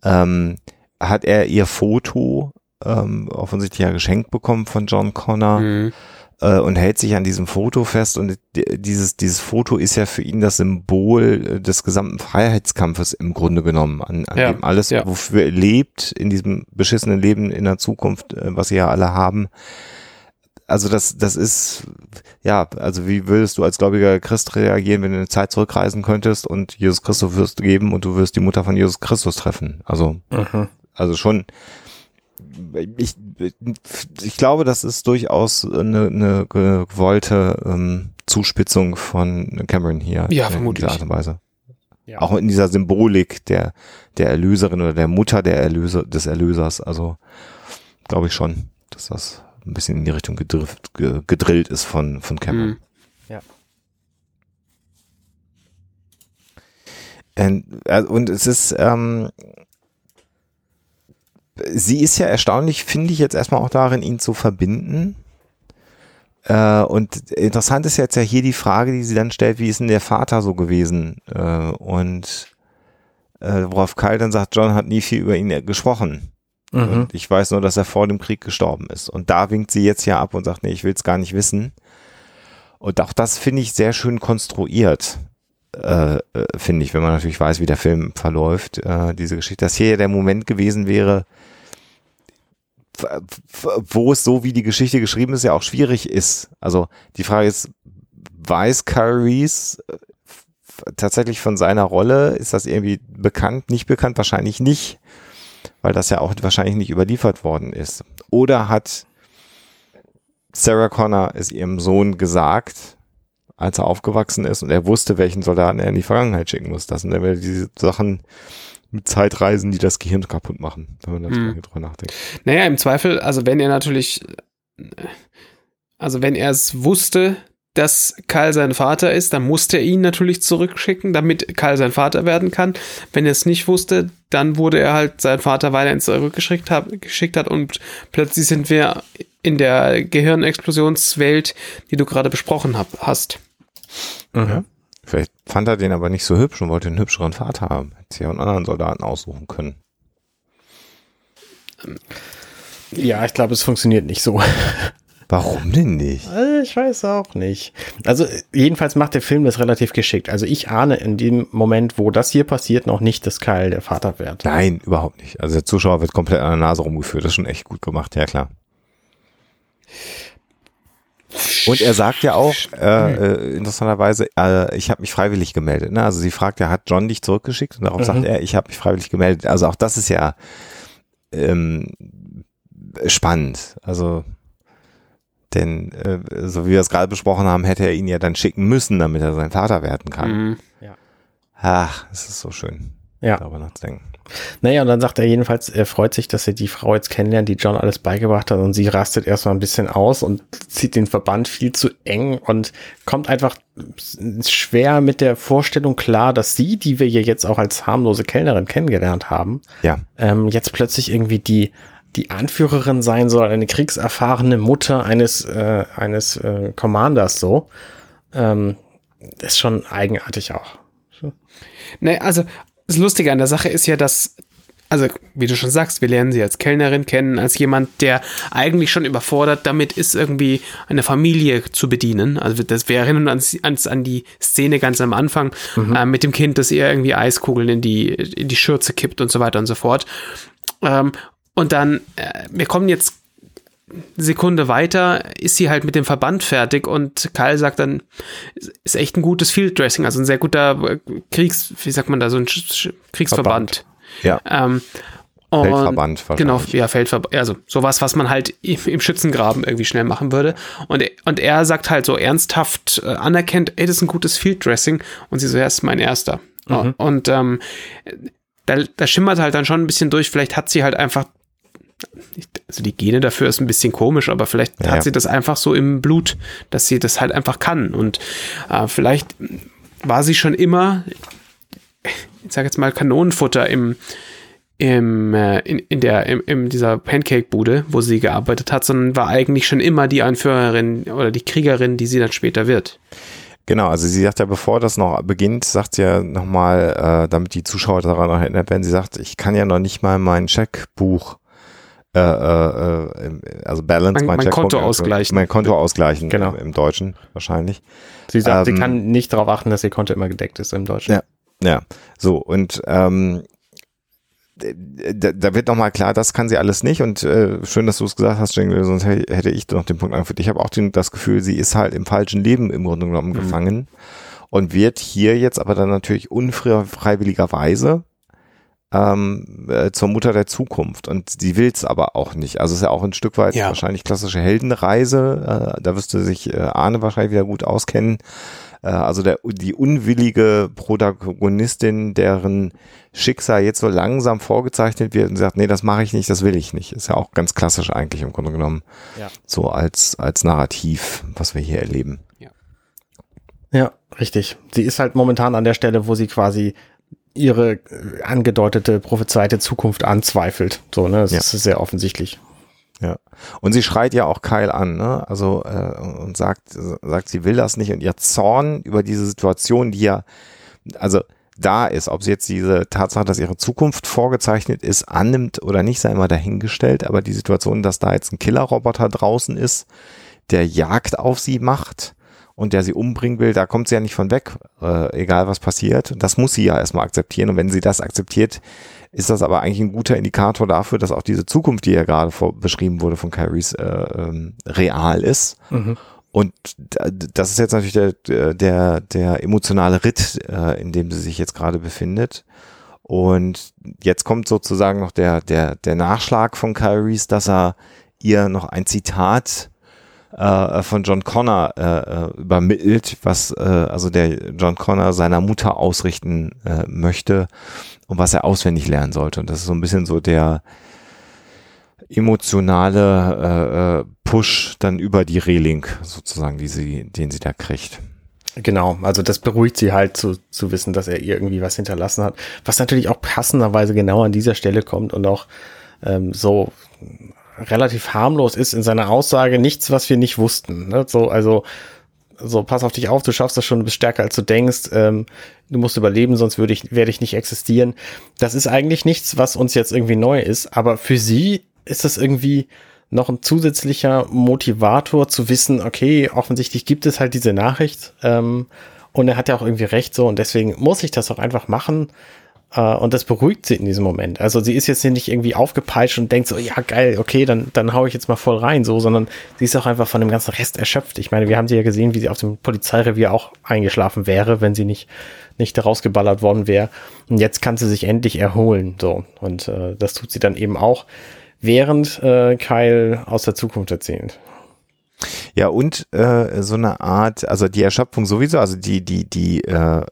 ähm, hat er ihr Foto ähm, offensichtlich ja geschenkt bekommen von John Connor Mhm. äh, und hält sich an diesem Foto fest und di- dieses, dieses Foto ist ja für ihn das Symbol äh, des gesamten Freiheitskampfes im Grunde genommen, an, an Ja, dem alles, ja. wofür er lebt, in diesem beschissenen Leben in der Zukunft, was sie ja alle haben. Also das, das ist, ja, also wie würdest du als gläubiger Christ reagieren, wenn du in eine Zeit zurückreisen könntest und Jesus Christus wirst geben und du wirst die Mutter von Jesus Christus treffen? Also Mhm. also schon, ich, ich glaube, das ist durchaus eine, eine gewollte ähm, Zuspitzung von Cameron hier. Ja, in vermutlich. dieser Art und Weise. Ja. Auch in dieser Symbolik der, der Erlöserin oder der Mutter der Erlöser, des Erlösers. Also glaube ich schon, dass das ein bisschen in die Richtung gedrift, ge, gedrillt ist von, von Cameron. Mhm. Und, äh, und es ist, ähm, sie ist ja erstaunlich, finde ich jetzt erstmal auch darin, ihn zu verbinden. Äh, und interessant ist jetzt ja hier die Frage, die sie dann stellt, wie ist denn der Vater so gewesen? Äh, und äh, worauf Kyle dann sagt, John hat nie viel über ihn gesprochen. Mhm. Ich weiß nur, dass er vor dem Krieg gestorben ist. Und da winkt sie jetzt ja ab und sagt, nee, ich will es gar nicht wissen. Und auch das finde ich sehr schön konstruiert, äh, äh, finde ich, wenn man natürlich weiß, wie der Film verläuft, äh, diese Geschichte, dass hier ja der Moment gewesen wäre, wo es so wie die Geschichte geschrieben ist, ja auch schwierig ist. Also die Frage ist, weiß Kyle Reese äh, tatsächlich von seiner Rolle? Ist das irgendwie bekannt, nicht bekannt? Wahrscheinlich nicht, weil das ja auch wahrscheinlich nicht überliefert worden ist. Oder hat Sarah Connor es ihrem Sohn gesagt, als er aufgewachsen ist und er wusste, welchen Soldaten er in die Vergangenheit schicken muss. Das sind dann wieder diese Sachen mit Zeitreisen, die das Gehirn kaputt machen, wenn man da Mhm. drüber nachdenkt. Naja, im Zweifel, also wenn er natürlich, also wenn er es wusste, dass Karl sein Vater ist, dann musste er ihn natürlich zurückschicken, damit Karl sein Vater werden kann. Wenn er es nicht wusste, dann wurde er halt sein Vater, weil er ihn zurückgeschickt hat, geschickt hat und plötzlich sind wir in der Gehirnexplosionswelt, die du gerade besprochen hab, hast. Mhm. Vielleicht fand er den aber nicht so hübsch und wollte einen hübscheren Vater haben. Hätte sich ja einen anderen Soldaten aussuchen können. Ja, ich glaube, es funktioniert nicht so. Warum denn nicht? Äh, Ich weiß auch nicht. Also äh, jedenfalls macht der Film das relativ geschickt. Also ich ahne in dem Moment, wo das hier passiert, noch nicht, dass Kyle der Vater wird. Nein, überhaupt nicht. Also der Zuschauer wird komplett an der Nase rumgeführt. Das ist schon echt gut gemacht, ja klar. Und er sagt ja auch, äh, äh, interessanterweise, äh, ich habe mich freiwillig gemeldet. Ne? Also sie fragt ja, hat John dich zurückgeschickt? Und darauf sagt er, ich habe mich freiwillig gemeldet. Also auch das ist ja ähm, spannend. Also Denn äh, so wie wir es gerade besprochen haben, hätte er ihn ja dann schicken müssen, damit er sein Vater werden kann. Mhm. Ach, es ist so schön, Ja. darüber nachzudenken. Naja, und dann sagt er jedenfalls, er freut sich, dass er die Frau jetzt kennenlernt, die John alles beigebracht hat und sie rastet erstmal ein bisschen aus und zieht den Verband viel zu eng und kommt einfach schwer mit der Vorstellung klar, dass sie, die wir hier jetzt auch als harmlose Kellnerin kennengelernt haben, Ja, ähm, jetzt plötzlich irgendwie die die Anführerin sein soll, eine kriegserfahrene Mutter eines äh, eines äh, Commanders so. Ähm, ist schon eigenartig auch. Ne, also das Lustige an der Sache ist ja, dass, also wie du schon sagst, wir lernen sie als Kellnerin kennen, als jemand, der eigentlich schon überfordert damit ist, irgendwie eine Familie zu bedienen. Also das, wir erinnern uns an, an die Szene ganz am Anfang äh, mit dem Kind, das ihr irgendwie Eiskugeln in die, in die Schürze kippt und so weiter und so fort. Ähm, und dann, äh, wir kommen jetzt Sekunde weiter ist sie halt mit dem Verband fertig und Kyle sagt dann, ist echt ein gutes Field Dressing, also ein sehr guter äh, Kriegs, wie sagt man da, so ein Kriegsverband. ja. Ähm, Feldverband Genau, ja, Feldverband, also sowas, was man halt im, Schützengraben irgendwie schnell machen würde. Und, er- und er sagt halt so ernsthaft äh, anerkennt, ey, das ist ein gutes Field Dressing und sie so, ja, ist mein erster. Und ähm, da, da schimmert halt dann schon ein bisschen durch, vielleicht hat sie halt einfach also die Gene dafür ist ein bisschen komisch, aber vielleicht Ja, hat sie das einfach so im Blut, dass sie das halt einfach kann. Und äh, vielleicht war sie schon immer, ich sag jetzt mal, Kanonenfutter im, im, äh, in, in der, im, in dieser Pancake-Bude, wo sie gearbeitet hat, sondern war eigentlich schon immer die Anführerin oder die Kriegerin, die sie dann später wird. Genau, also sie sagt ja, bevor das noch beginnt, sagt sie ja nochmal, äh, damit die Zuschauer daran noch erinnert werden, sie sagt, ich kann ja noch nicht mal mein Checkbuch, äh, äh, äh, also Balance, Mein- mein Konto ausgleichen. Mein Konto ausgleichen, Genau. im, im Deutschen wahrscheinlich. Sie sagt, Ähm, sie kann nicht darauf achten, dass ihr Konto immer gedeckt ist im Deutschen. Ja. Ja, so und ähm, da, da wird nochmal klar, das kann sie alles nicht und äh, schön, dass du es gesagt hast, Jingle, sonst hä- hätte ich noch den Punkt angeführt. Ich habe auch den, das Gefühl, sie ist halt im falschen Leben im Grunde genommen gefangen und wird hier jetzt aber dann natürlich unfreiwilligerweise ähm, äh, zur Mutter der Zukunft und sie will es aber auch nicht. Also es ist ja auch ein Stück weit Ja. wahrscheinlich klassische Heldenreise. Äh, da wüsste sich äh, Arne wahrscheinlich wieder gut auskennen. Äh, also der, die unwillige Protagonistin, deren Schicksal jetzt so langsam vorgezeichnet wird und sagt, nee, das mache ich nicht, das will ich nicht. Ist ja auch ganz klassisch eigentlich im Grunde genommen. Ja. So als, als Narrativ, was wir hier erleben. Ja, richtig. Sie ist halt momentan an der Stelle, wo sie quasi ihre äh, angedeutete, prophezeite Zukunft anzweifelt. So, ne? Das Ja. ist sehr offensichtlich. Ja. Und sie schreit ja auch Kyle an, ne? Also äh, und sagt, sagt, sie will das nicht und ihr Zorn über diese Situation, die ja, also da ist, ob sie jetzt diese Tatsache, dass ihre Zukunft vorgezeichnet ist, annimmt oder nicht, sei immer dahingestellt, aber die Situation, dass da jetzt ein Killerroboter draußen ist, der Jagd auf sie macht und der sie umbringen will, da kommt sie ja nicht von weg, äh, egal was passiert. Das muss sie ja erstmal akzeptieren. Und wenn sie das akzeptiert, ist das aber eigentlich ein guter Indikator dafür, dass auch diese Zukunft, die ja gerade vor, beschrieben wurde von Kyries, äh, ähm, real ist. Und da- das ist jetzt natürlich der, der, der emotionale Ritt, äh, in dem sie sich jetzt gerade befindet. Und jetzt kommt sozusagen noch der, der, der Nachschlag von Kyries, dass er ihr noch ein Zitat äh, von John Connor äh, äh, übermittelt, was äh, also der John Connor seiner Mutter ausrichten äh, möchte und was er auswendig lernen sollte. Und das ist so ein bisschen so der emotionale äh, äh, Push dann über die Reling sozusagen, die sie, den sie da kriegt. Genau, also das beruhigt sie halt zu, zu wissen, dass er irgendwie was hinterlassen hat. Was natürlich auch passenderweise genau an dieser Stelle kommt und auch ähm, so relativ harmlos ist in seiner Aussage, nichts, was wir nicht wussten. Ne? So, also so, pass auf dich auf, du schaffst das schon, du bist stärker als du denkst, ähm, du musst überleben, sonst würde ich, werde ich nicht existieren. Das ist eigentlich nichts, was uns jetzt irgendwie neu ist, aber für sie ist das irgendwie noch ein zusätzlicher Motivator zu wissen, okay, offensichtlich gibt es halt diese Nachricht ähm, und er hat ja auch irgendwie recht so und deswegen muss ich das auch einfach machen und das beruhigt sie in diesem Moment. Also sie ist jetzt hier nicht irgendwie aufgepeitscht und denkt so, ja geil, okay, dann, dann hau ich jetzt mal voll rein so, sondern sie ist auch einfach von dem ganzen Rest erschöpft. Ich meine, wir haben sie ja gesehen, wie sie auf dem Polizeirevier auch eingeschlafen wäre, wenn sie nicht, nicht rausgeballert worden wäre. Und jetzt kann sie sich endlich erholen so und äh, das tut sie dann eben auch während äh, Kyle aus der Zukunft erzählt. Ja, und äh, so eine Art, also die Erschöpfung sowieso, also die, die, die äh,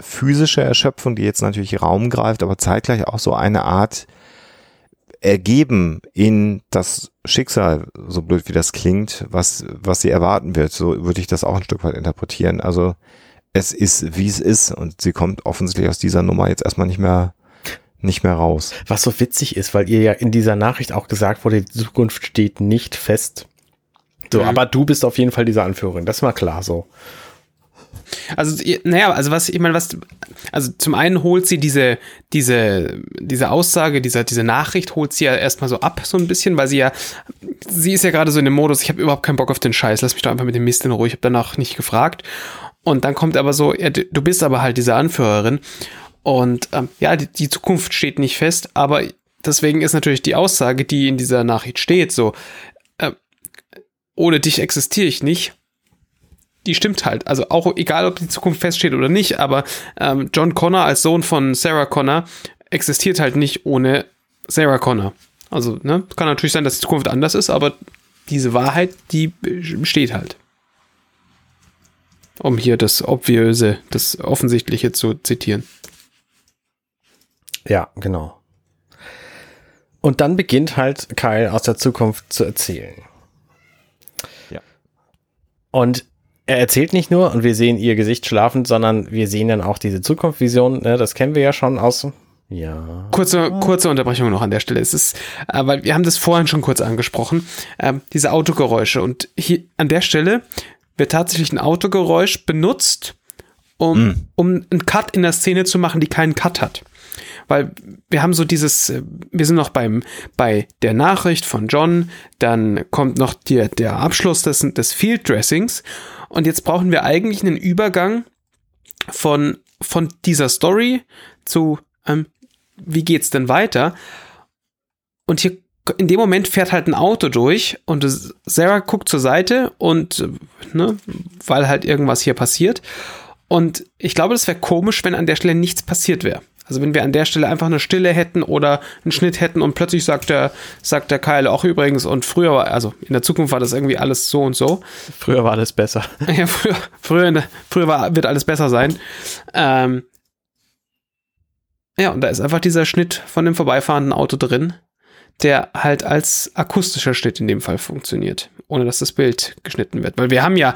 physische Erschöpfung, die jetzt natürlich Raum greift, aber zeitgleich auch so eine Art ergeben in das Schicksal, so blöd wie das klingt, was, was sie erwarten wird. So würde ich das auch ein Stück weit interpretieren. Also es ist, wie es ist und sie kommt offensichtlich aus dieser Nummer jetzt erstmal nicht mehr nicht mehr raus. Was so witzig ist, weil ihr ja in dieser Nachricht auch gesagt wurde, die Zukunft steht nicht fest. So, Mhm. aber du bist auf jeden Fall diese Anführerin. Das war klar so. Also, naja, also was, ich meine, was, also zum einen holt sie diese, diese, diese Aussage, diese, diese Nachricht holt sie ja erstmal so ab, so ein bisschen, weil sie ja, sie ist ja gerade so in dem Modus, ich habe überhaupt keinen Bock auf den Scheiß, lass mich doch einfach mit dem Mist in Ruhe, ich habe danach nicht gefragt. Und dann kommt aber so, ja, du bist aber halt diese Anführerin. Und ähm, ja, die, die Zukunft steht nicht fest, aber deswegen ist natürlich die Aussage, die in dieser Nachricht steht, so, ohne dich existiere ich nicht, die stimmt halt. Also auch egal, ob die Zukunft feststeht oder nicht, aber ähm, John Connor als Sohn von Sarah Connor existiert halt nicht ohne Sarah Connor. Also, ne, kann natürlich sein, dass die Zukunft anders ist, aber diese Wahrheit, die steht halt. Um hier das Obviöse, das Offensichtliche zu zitieren. Ja, genau. Und dann beginnt halt Kyle aus der Zukunft zu erzählen. Und er erzählt nicht nur und wir sehen ihr Gesicht schlafend, sondern wir sehen dann auch diese Zukunftsvision. Ne, das kennen wir ja schon aus. Ja. Kurze, kurze Unterbrechung noch an der Stelle. Es ist, äh, weil wir haben das vorhin schon kurz angesprochen, ähm, diese Autogeräusche. Und hier an der Stelle wird tatsächlich ein Autogeräusch benutzt, um, um einen Cut in der Szene zu machen, die keinen Cut hat. Weil wir haben so dieses, äh, wir sind noch beim, bei der Nachricht von John, dann kommt noch die, der Abschluss des, des Field Dressings und jetzt brauchen wir eigentlich einen Übergang von, von dieser Story zu, ähm, wie geht's denn weiter? Und hier in dem Moment fährt halt ein Auto durch und Sarah guckt zur Seite und äh, ne, weil halt irgendwas hier passiert. Und ich glaube, das wäre komisch, wenn an der Stelle nichts passiert wäre. Also wenn wir an der Stelle einfach eine Stille hätten oder einen Schnitt hätten und plötzlich sagt der, sagt der Kyle auch übrigens und früher war, also in der Zukunft war das irgendwie alles so und so. Früher war das besser. Ja, früher, früher, der- früher war, wird alles besser sein. Ähm, ja, und da ist einfach dieser Schnitt von dem vorbeifahrenden Auto drin, der halt als akustischer Schnitt in dem Fall funktioniert, ohne dass das Bild geschnitten wird. Weil wir haben ja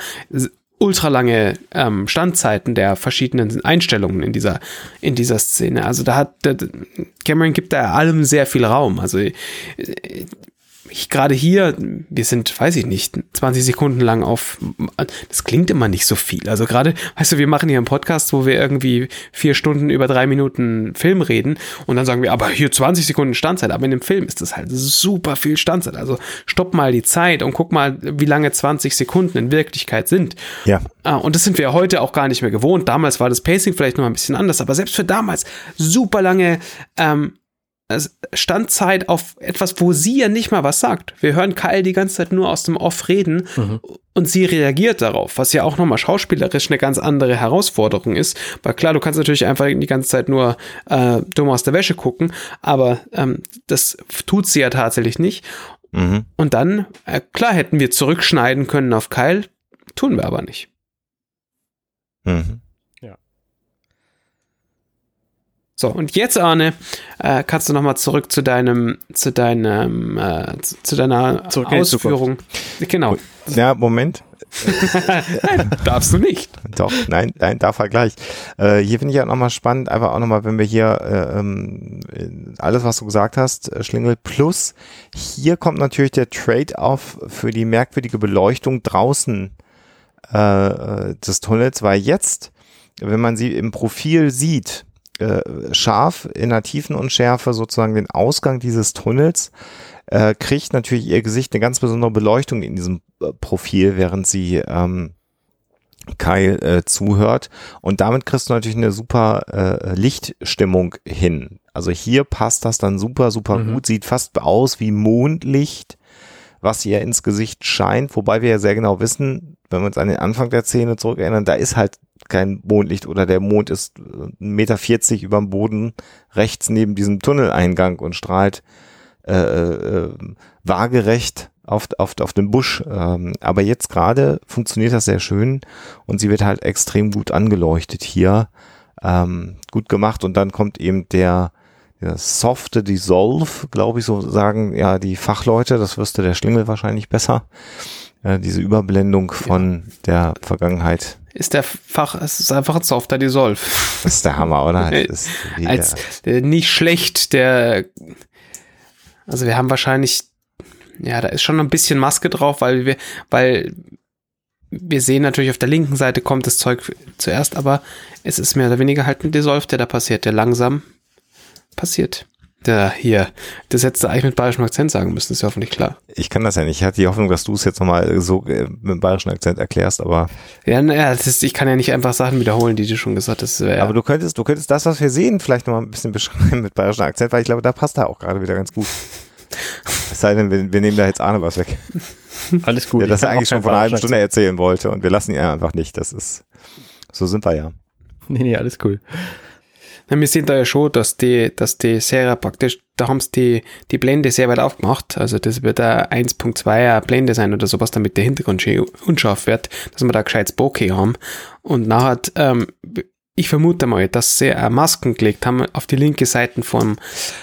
ultralange ähm, Standzeiten der verschiedenen Einstellungen in dieser, in dieser Szene. Also da hat Cameron gibt da allem sehr viel Raum. Also äh, gerade hier, wir sind, weiß ich nicht, 20 Sekunden lang auf, das klingt immer nicht so viel. Also gerade, weißt du, wir machen hier einen Podcast, wo wir irgendwie vier Stunden über drei Minuten Film reden und dann sagen wir, aber hier 20 Sekunden Standzeit, aber in dem Film ist das halt super viel Standzeit. Also stopp mal die Zeit und guck mal, wie lange 20 Sekunden in Wirklichkeit sind. Ja. Ah, und das sind wir heute auch gar nicht mehr gewohnt. Damals war das Pacing vielleicht noch ein bisschen anders, aber selbst für damals super lange ähm, Standzeit auf etwas, wo sie ja nicht mal was sagt. Wir hören Kyle die ganze Zeit nur aus dem Off reden und sie reagiert darauf, was ja auch nochmal schauspielerisch eine ganz andere Herausforderung ist. Weil klar, du kannst natürlich einfach die ganze Zeit nur äh, dumm aus der Wäsche gucken, aber ähm, das tut sie ja tatsächlich nicht. Mhm. Und dann, äh, klar, hätten wir zurückschneiden können auf Kyle, tun wir aber nicht. Mhm. So, und jetzt, Arne, äh, kannst du nochmal zurück zu deinem, zu deinem, äh, zu, zu deiner Zurück Ausführung. Genau. Ja, Moment. Nein, darfst du nicht. Doch, nein, nein, da Vergleich. Äh, hier finde ich ja nochmal spannend, einfach auch nochmal, wenn wir hier äh, ähm, alles, was du gesagt hast, äh, Schlingel, plus hier kommt natürlich der Trade-off für die merkwürdige Beleuchtung draußen äh, äh, des Tunnels, weil jetzt, wenn man sie im Profil sieht, äh, scharf in der Tiefenunschärfe sozusagen den Ausgang dieses Tunnels, äh, kriegt natürlich ihr Gesicht eine ganz besondere Beleuchtung in diesem äh, Profil, während sie ähm, Kyle äh, zuhört. Und damit kriegst du natürlich eine super äh, Lichtstimmung hin. Also hier passt das dann super, super Mhm. gut. Sieht fast aus wie Mondlicht, was ihr ins Gesicht scheint. Wobei wir ja sehr genau wissen, wenn wir uns an den Anfang der Szene zurückerinnern, da ist halt kein Mondlicht oder der Mond ist 1,40 Meter über dem Boden rechts neben diesem Tunneleingang und strahlt äh, äh, waagerecht auf, auf, auf den Busch. Ähm, aber jetzt gerade funktioniert das sehr schön und sie wird halt extrem gut angeleuchtet hier. Ähm, gut gemacht und dann kommt eben der, der softe Dissolve, glaube ich, so sagen ja die Fachleute, das wüsste der Schlingel wahrscheinlich besser. Äh, diese Überblendung von ja. der Vergangenheit. Ist der Fach, es ist einfach ein softer Dissolve. Das ist der Hammer, oder? Das Als, der, nicht schlecht, der, also wir haben wahrscheinlich ja, da ist schon ein bisschen Maske drauf, weil wir, weil wir sehen natürlich auf der linken Seite kommt das Zeug zuerst, aber es ist mehr oder weniger halt ein Dissolve, der da passiert, der langsam passiert. Der hier, das hättest du eigentlich mit bayerischem Akzent sagen müssen, ist ja hoffentlich klar. Ich kann das ja nicht. Ich hatte die Hoffnung, dass du es jetzt nochmal so äh, mit bayerischem Akzent erklärst, aber. Ja, naja, ist, ich kann ja nicht einfach Sachen wiederholen, die du schon gesagt hast. Ja. Aber du könntest, du könntest das, was wir sehen, vielleicht nochmal ein bisschen beschreiben mit bayerischem Akzent, weil ich glaube, da passt er auch gerade wieder ganz gut. Es sei denn, wir, wir nehmen da jetzt Arne was weg. Alles gut. Ja, das er eigentlich schon vor einer halben Stunde erzählen wollte und wir lassen ihn einfach nicht. Das ist, so sind wir ja. Nee, nee, alles cool. Na, wir sehen da ja schon, dass die, dass die Serie praktisch, da haben sie die, die Blende sehr weit aufgemacht. Also das wird eine 1.2er Blende sein oder sowas, damit der Hintergrund schön unscharf wird, dass wir da gescheites Bokeh haben. Und nachher, ähm, ich vermute mal, dass sie Masken gelegt haben auf die linke Seite vom,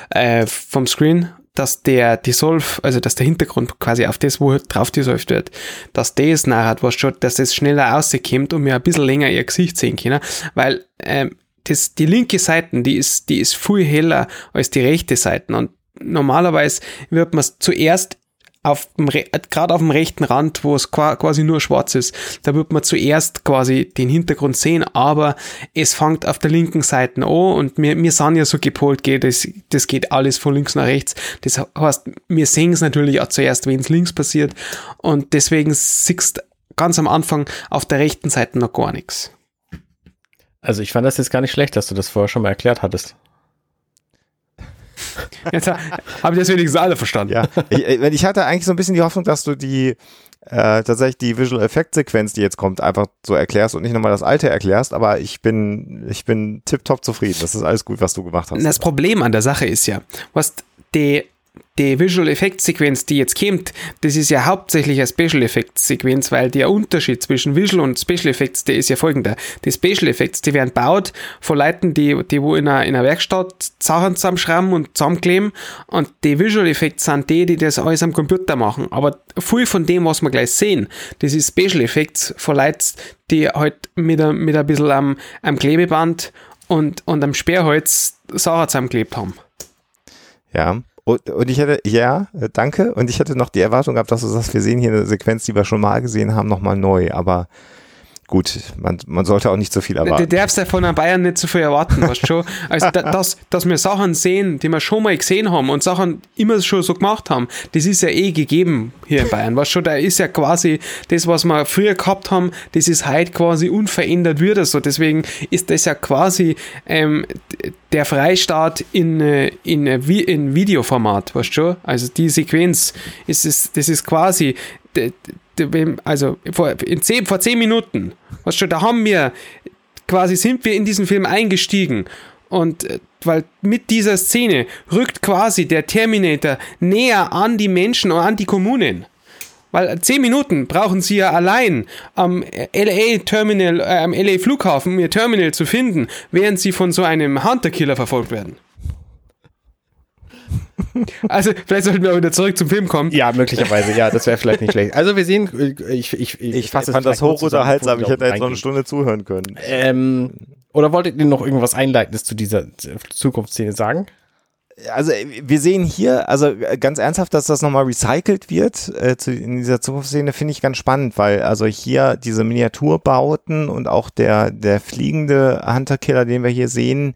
äh, vom Screen dass der Dissolve, also dass der Hintergrund quasi auf das, wo drauf dissolved wird, dass das nachher was schon, dass das schneller rauskommt und wir ein bisschen länger ihr Gesicht sehen können, weil ähm, das, die linke Seite, die ist, die ist viel heller als die rechte Seite und normalerweise wird man zuerst auf dem, gerade auf dem rechten Rand, wo es quasi nur schwarz ist, da wird man zuerst quasi den Hintergrund sehen, aber es fängt auf der linken Seite an und wir, wir sind ja so gepolt, geht das, das geht alles von links nach rechts. Das heißt, wir sehen es natürlich auch zuerst, wenn es links passiert und deswegen siehst ganz am Anfang auf der rechten Seite noch gar nichts. Also ich fand das jetzt gar nicht schlecht, dass du das vorher schon mal erklärt hattest. Jetzt habe ich das wenigstens alle verstanden. Ja, ich, ich, hatte eigentlich so ein bisschen die Hoffnung, dass du die äh, tatsächlich die Visual Effect Sequenz, die jetzt kommt, einfach so erklärst und nicht nochmal das alte erklärst, aber ich bin, ich bin tipptopp zufrieden. Das ist alles gut, was du gemacht hast. Das Problem an der Sache ist ja, was die die Visual Effects Sequenz, die jetzt kommt, das ist ja hauptsächlich eine Special Effects Sequenz, weil der Unterschied zwischen Visual und Special Effects, der ist ja folgender. Die Special Effects, die werden baut von Leuten, die, die wo in einer, in einer Werkstatt Sachen zusammenschrauben und zusammenkleben und die Visual Effects sind die, die das alles am Computer machen. Aber viel von dem, was wir gleich sehen, das ist Special Effects von Leuten, die halt mit, mit ein bisschen am, am Klebeband und, und am Sperrholz Sachen zusammengeklebt haben. Ja, und, und ich hätte, ja, äh, danke. Und ich hätte noch die Erwartung gehabt, dass du sagst, wir sehen hier eine Sequenz, die wir schon mal gesehen haben, nochmal neu. Aber gut, man, man sollte auch nicht zu viel erwarten. Du darfst ja von einem Bayern nicht zu viel erwarten, weißt schon? Also, da, dass, dass wir Sachen sehen, die wir schon mal gesehen haben und Sachen immer schon so gemacht haben, das ist ja eh gegeben hier in Bayern, weißt schon? Da ist ja quasi das, was wir früher gehabt haben, das ist heute quasi unverändert wieder so. Deswegen ist das ja quasi ähm, der Freistaat in, äh, in, äh, in Videoformat, weißt schon? Also die Sequenz, ist, ist, das ist quasi also vor, zehn, vor zehn Minuten, was schon, da haben wir, quasi sind wir in diesen Film eingestiegen und äh, weil mit dieser Szene rückt quasi der Terminator näher an die Menschen und an die Kommunen. Weil zehn Minuten brauchen sie ja allein am LA Terminal, äh, am LA Flughafen, um ihr Terminal zu finden, während sie von so einem Hunter-Killer verfolgt werden. Also, vielleicht sollten wir auch wieder zurück zum Film kommen. Ja, möglicherweise, ja, das wäre vielleicht nicht schlecht. Also, wir sehen, ich, ich, ich, ich fand das hochrunterhaltsam, ich hätte jetzt noch eine Stunde zuhören können. Ähm, oder wolltet ihr noch irgendwas Einleitendes zu dieser Zukunftsszene sagen? also wir sehen hier, also ganz ernsthaft, dass das nochmal recycelt wird äh, zu, in dieser Zukunftsszene, finde ich ganz spannend, weil also hier diese Miniaturbauten und auch der, der fliegende Hunter-Killer, den wir hier sehen,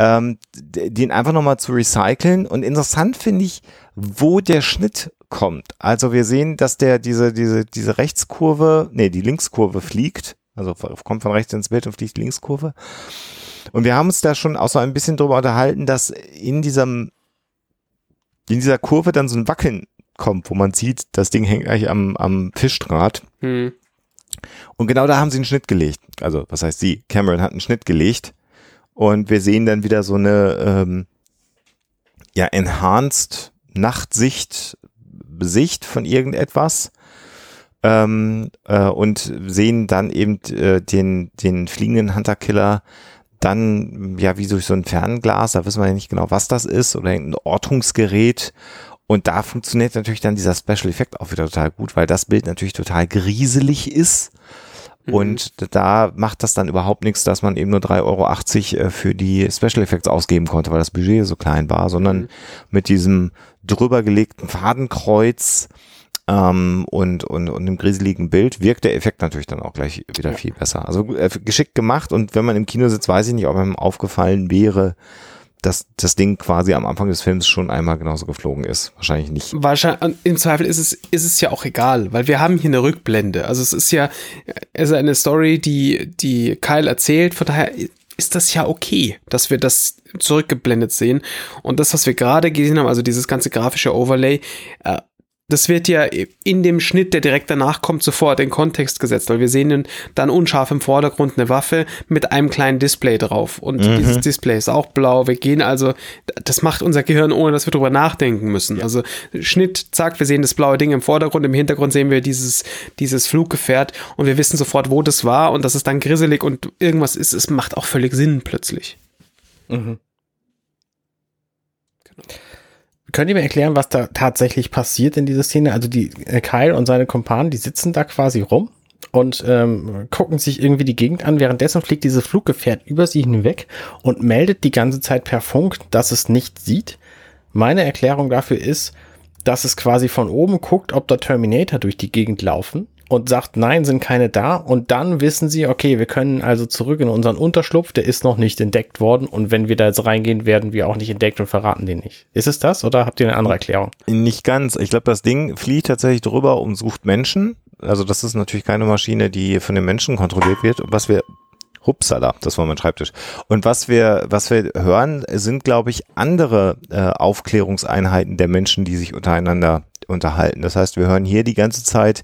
ähm, den einfach nochmal zu recyceln. Und interessant finde ich, wo der Schnitt kommt. Also wir sehen, dass der diese, diese, diese Rechtskurve, nee, die Linkskurve fliegt. Also kommt von rechts ins Bild und fliegt die Linkskurve. Und wir haben uns da schon auch so ein bisschen drüber unterhalten, dass in diesem, in dieser Kurve dann so ein Wackeln kommt, wo man sieht, das Ding hängt eigentlich am, am Fischdraht. Hm. Und genau da haben sie einen Schnitt gelegt. Also, was heißt sie? Cameron hat einen Schnitt gelegt und wir sehen dann wieder so eine ähm, ja, enhanced Nachtsicht Sicht von irgendetwas ähm, äh, und sehen dann eben äh, den, den fliegenden Hunter-Killer dann ja wie durch so ein Fernglas, da wissen wir ja nicht genau, was das ist, oder ein Ortungsgerät. Und da funktioniert natürlich dann dieser Special Effekt auch wieder total gut, weil das Bild natürlich total grieselig ist. Mhm. Und da macht das dann überhaupt nichts, dass man eben nur 3,80 Euro äh, für die Special Effects ausgeben konnte, weil das Budget so klein war, sondern mhm. mit diesem drüber gelegten Fadenkreuz ähm, und, und, und im griseligen Bild wirkt der Effekt natürlich dann auch gleich wieder ja. viel besser. Also äh, geschickt gemacht und wenn man im Kino sitzt, weiß ich nicht, ob einem aufgefallen wäre, dass das Ding quasi am Anfang des Films schon einmal genauso geflogen ist. Wahrscheinlich nicht. Wahrscheinlich, im Zweifel ist es, ist es ja auch egal, weil wir haben hier eine Rückblende. Also es ist ja, es ist eine Story, die, die Kyle erzählt, von daher ist das ja okay, dass wir das zurückgeblendet sehen. Und das, was wir gerade gesehen haben, also dieses ganze grafische Overlay, äh, das wird ja in dem Schnitt, der direkt danach kommt, sofort in Kontext gesetzt, weil wir sehen dann unscharf im Vordergrund eine Waffe mit einem kleinen Display drauf. Und mhm. dieses Display ist auch blau. Wir gehen also, das macht unser Gehirn, ohne dass wir drüber nachdenken müssen. Ja. Also Schnitt, zack, wir sehen das blaue Ding im Vordergrund, im Hintergrund sehen wir dieses, dieses Fluggefährt und wir wissen sofort, wo das war und dass es dann grisselig und irgendwas ist. Es macht auch völlig Sinn plötzlich. Mhm. Könnt ihr mir erklären, was da tatsächlich passiert in dieser Szene? Also die äh, Kyle und seine Kumpanen, die sitzen da quasi rum und ähm, gucken sich irgendwie die Gegend an. Währenddessen fliegt dieses Fluggefährt über sie hinweg und meldet die ganze Zeit per Funk, dass es nicht sieht. Meine Erklärung dafür ist, dass es quasi von oben guckt, ob da Terminator durch die Gegend laufen und sagt, nein, sind keine da. Und dann wissen sie, okay, wir können also zurück in unseren Unterschlupf, der ist noch nicht entdeckt worden. Und wenn wir da jetzt reingehen, werden wir auch nicht entdeckt und verraten den nicht. Ist es das oder habt ihr eine andere Erklärung? Nicht ganz. Ich glaube, das Ding flieht tatsächlich drüber und sucht Menschen. Also das ist natürlich keine Maschine, die von den Menschen kontrolliert wird. Und was wir Hupsala, das war mein Schreibtisch. Und was wir, was wir hören, sind, glaube ich, andere äh, Aufklärungseinheiten der Menschen, die sich untereinander unterhalten. Das heißt, wir hören hier die ganze Zeit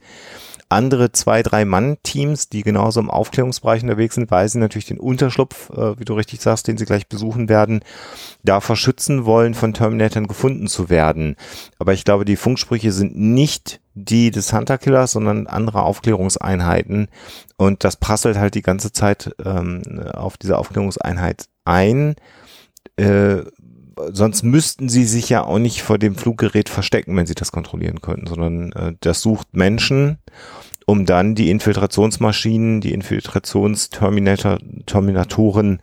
andere zwei, drei Mann-Teams, die genauso im Aufklärungsbereich unterwegs sind, weil sie natürlich den Unterschlupf, äh, wie du richtig sagst, den sie gleich besuchen werden, da verschützen wollen, von Terminatoren gefunden zu werden. Aber ich glaube, die Funksprüche sind nicht die des Hunter-Killers, sondern andere Aufklärungseinheiten. Und das prasselt halt die ganze Zeit ähm, auf diese Aufklärungseinheit ein. Äh, sonst müssten sie sich ja auch nicht vor dem Fluggerät verstecken, wenn sie das kontrollieren könnten, sondern äh, das sucht Menschen, um dann die Infiltrationsmaschinen, die Infiltrationsterminatoren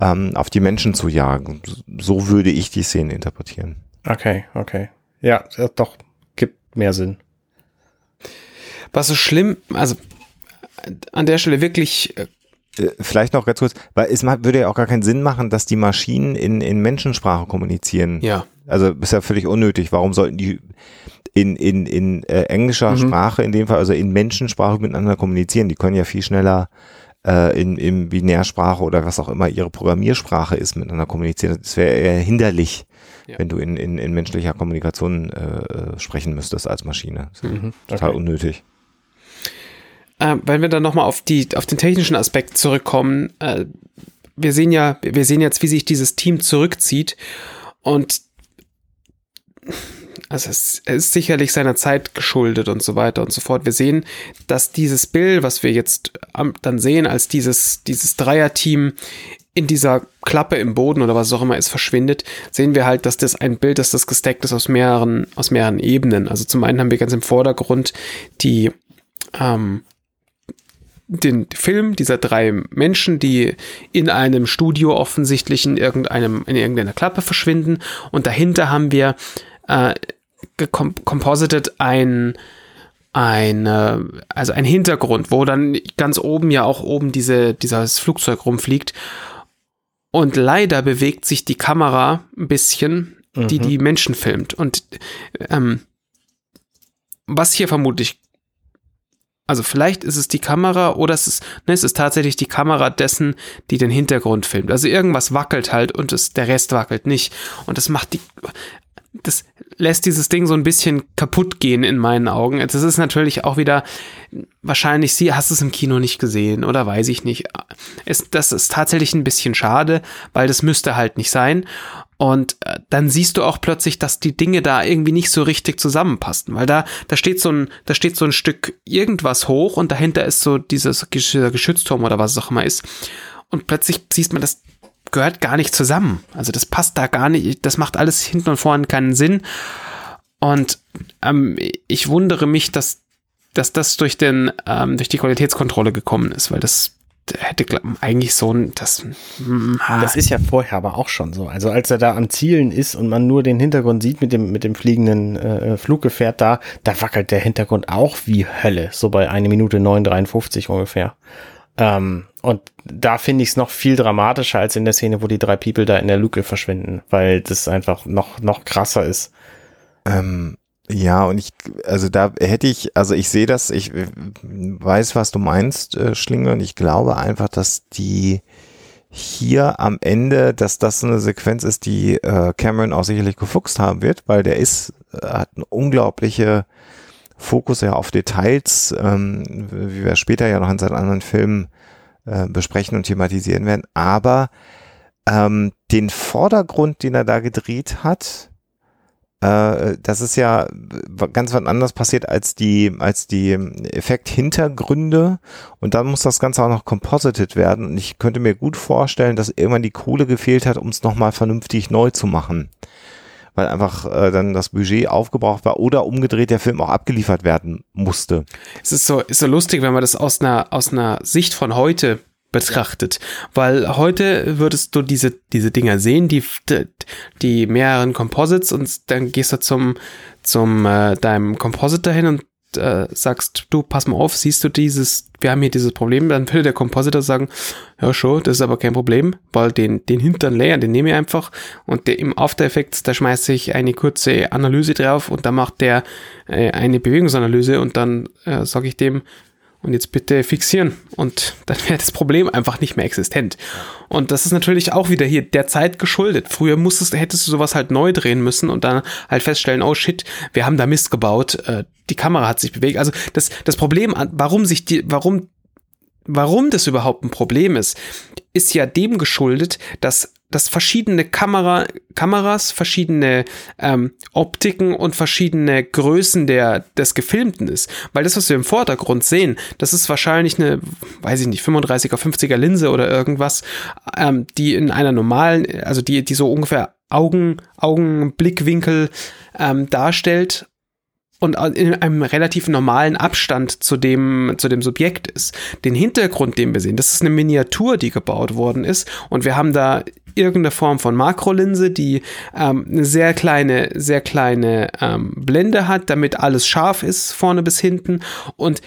ähm, auf die Menschen zu jagen. So würde ich die Szene interpretieren. Okay, okay. Ja, doch, gibt mehr Sinn. Was so schlimm, also an der Stelle wirklich äh, äh, vielleicht noch ganz kurz, weil es würde ja auch gar keinen Sinn machen, dass die Maschinen in, in Menschensprache kommunizieren. Ja. Also ist ja völlig unnötig. Warum sollten die in, in, in äh, englischer mhm. Sprache in dem Fall, also in Menschensprache miteinander kommunizieren? Die können ja viel schneller äh, in, in Binärsprache oder was auch immer ihre Programmiersprache ist, miteinander kommunizieren. Das wäre eher hinderlich, ja. wenn du in, in, in menschlicher Kommunikation äh, äh sprechen müsstest als Maschine. Mhm. Total okay. unnötig. Äh, wenn wir dann nochmal auf, die, auf den technischen Aspekt zurückkommen, äh, wir sehen ja, wir sehen jetzt, wie sich dieses Team zurückzieht und also es, ist sicherlich seiner Zeit geschuldet und so weiter und so fort. Wir sehen, dass dieses Bild, was wir jetzt dann sehen, als dieses, dieses Dreierteam in dieser Klappe im Boden oder was auch immer ist, verschwindet, sehen wir halt, dass das ein Bild ist, das gesteckt ist aus mehreren, aus mehreren Ebenen. Also zum einen haben wir ganz im Vordergrund die, ähm, den Film dieser drei Menschen, die in einem Studio offensichtlich in irgendeinem, in irgendeiner Klappe verschwinden. Und dahinter haben wir äh, composited ein, ein, also ein Hintergrund, wo dann ganz oben ja auch oben diese, dieses Flugzeug rumfliegt. Und leider bewegt sich die Kamera ein bisschen, die mhm. die Menschen filmt. Und ähm, was hier vermutlich also vielleicht ist es die Kamera oder es ist, ne, es ist tatsächlich die Kamera dessen, die den Hintergrund filmt. Also irgendwas wackelt halt und es, der Rest wackelt nicht. Und das macht die, das lässt dieses Ding so ein bisschen kaputt gehen in meinen Augen. Das ist natürlich auch wieder, wahrscheinlich, sie hast es im Kino nicht gesehen oder weiß ich nicht. Es, das ist tatsächlich ein bisschen schade, weil das müsste halt nicht sein. Und äh, dann siehst du auch plötzlich, dass die Dinge da irgendwie nicht so richtig zusammenpassen, weil da, da steht so ein, da steht so ein Stück irgendwas hoch und dahinter ist so dieses Geschützturm oder was es auch immer ist. Und plötzlich siehst man, das gehört gar nicht zusammen. Also das passt da gar nicht, das macht alles hinten und vorne keinen Sinn. Und ähm, ich wundere mich, dass, dass das durch, den, ähm, durch die Qualitätskontrolle gekommen ist, weil das hätte eigentlich so ein, das, hm, das ist ja vorher aber auch schon so. Also als er da am Zielen ist und man nur den Hintergrund sieht mit dem, mit dem fliegenden äh, Fluggefährt da, da wackelt der Hintergrund auch wie Hölle, so bei eine Minute 9,53 ungefähr. Ähm, und da finde ich es noch viel dramatischer als in der Szene, wo die drei People da in der Luke verschwinden, weil das einfach noch, noch krasser ist. Ähm, ja, und ich, also da hätte ich, also ich sehe das, ich weiß, was du meinst, äh, Schlinge, und ich glaube einfach, dass die hier am Ende, dass das eine Sequenz ist, die äh, Cameron auch sicherlich gefuchst haben wird, weil der ist, äh, hat eine unglaubliche Fokus ja auf Details, ähm, wie wir später ja noch in seinen anderen Filmen äh, besprechen und thematisieren werden, aber ähm, den Vordergrund, den er da gedreht hat, äh, das ist ja ganz was anderes passiert als die, als die Effekt-Hintergründe. Und dann muss das Ganze auch noch composited werden. Und ich könnte mir gut vorstellen, dass irgendwann die Kohle gefehlt hat, um es nochmal vernünftig neu zu machen weil einfach äh, dann das Budget aufgebraucht war oder umgedreht der Film auch abgeliefert werden musste. Es ist so, ist so lustig, wenn man das aus einer, aus einer Sicht von heute betrachtet, weil heute würdest du diese diese Dinger sehen, die die mehreren Composites und dann gehst du zum zum äh, deinem Compositor hin und äh, sagst, du, pass mal auf, siehst du dieses, wir haben hier dieses Problem, dann würde der Compositor sagen, ja schon, das ist aber kein Problem, weil den, den hinteren Layer, den nehme ich einfach. Und der, im After Effects, da schmeiße ich eine kurze Analyse drauf und da macht der äh, eine Bewegungsanalyse und dann äh, sage ich dem, und jetzt bitte fixieren und dann wäre das Problem einfach nicht mehr existent. Und das ist natürlich auch wieder hier der Zeit geschuldet. Früher musstest, hättest du sowas halt neu drehen müssen und dann halt feststellen, oh shit, wir haben da Mist gebaut, äh, die Kamera hat sich bewegt. Also das, das Problem, warum sich die, warum, warum das überhaupt ein Problem ist, ist ja dem geschuldet, dass dass verschiedene Kamera, Kameras, verschiedene ähm, Optiken und verschiedene Größen der, des Gefilmten ist. Weil das, was wir im Vordergrund sehen, das ist wahrscheinlich eine, weiß ich nicht, 35er, 50er Linse oder irgendwas, ähm, die in einer normalen, also die, die so ungefähr Augen, Augenblickwinkel ähm, darstellt und in einem relativ normalen Abstand zu dem, zu dem Subjekt ist. Den Hintergrund, den wir sehen, das ist eine Miniatur, die gebaut worden ist und wir haben da irgendeine Form von Makrolinse, die ähm, eine sehr kleine, sehr kleine ähm, Blende hat, damit alles scharf ist, vorne bis hinten. Und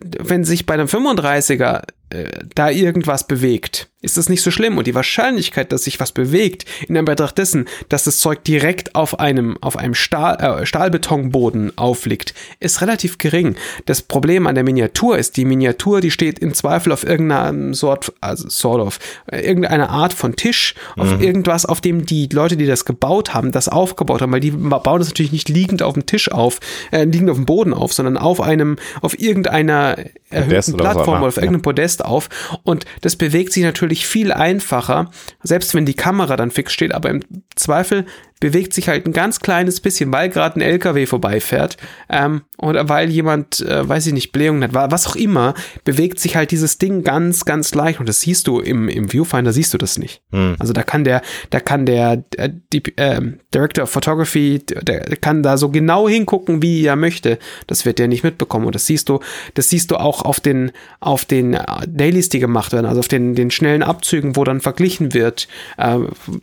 wenn sich bei einem 35er äh, da irgendwas bewegt, ist das nicht so schlimm. Und die Wahrscheinlichkeit, dass sich was bewegt, in Anbetracht dessen, dass das Zeug direkt auf einem, auf einem Stahl, äh, Stahlbetonboden aufliegt, ist relativ gering. Das Problem an der Miniatur ist, die Miniatur, die steht im Zweifel auf irgendeiner Sort, also sort of, äh, irgendeiner Art von Tisch, auf mhm. irgendwas, auf dem die Leute, die das gebaut haben, das aufgebaut haben, weil die bauen das natürlich nicht liegend auf dem Tisch auf, äh, liegend auf dem Boden auf, sondern auf einem, auf irgendeiner erhöhten Plattform oder auf irgendeinem Podest auf. Und das bewegt sich natürlich viel einfacher, selbst wenn die Kamera dann fix steht, aber im Zweifel bewegt sich halt ein ganz kleines bisschen, weil gerade ein LKW vorbeifährt ähm, oder weil jemand, äh, weiß ich nicht, Blähungen hat, was auch immer, bewegt sich halt dieses Ding ganz, ganz leicht und das siehst du im, im Viewfinder, siehst du das nicht. Hm. Also da kann der, da kann der äh, die, äh, Director of Photography, der kann da so genau hingucken, wie er möchte. Das wird der nicht mitbekommen und das siehst du, das siehst du auch auf den, auf den äh, Dailies, die gemacht werden, also auf den, den schnellen Abzügen, wo dann verglichen wird, äh,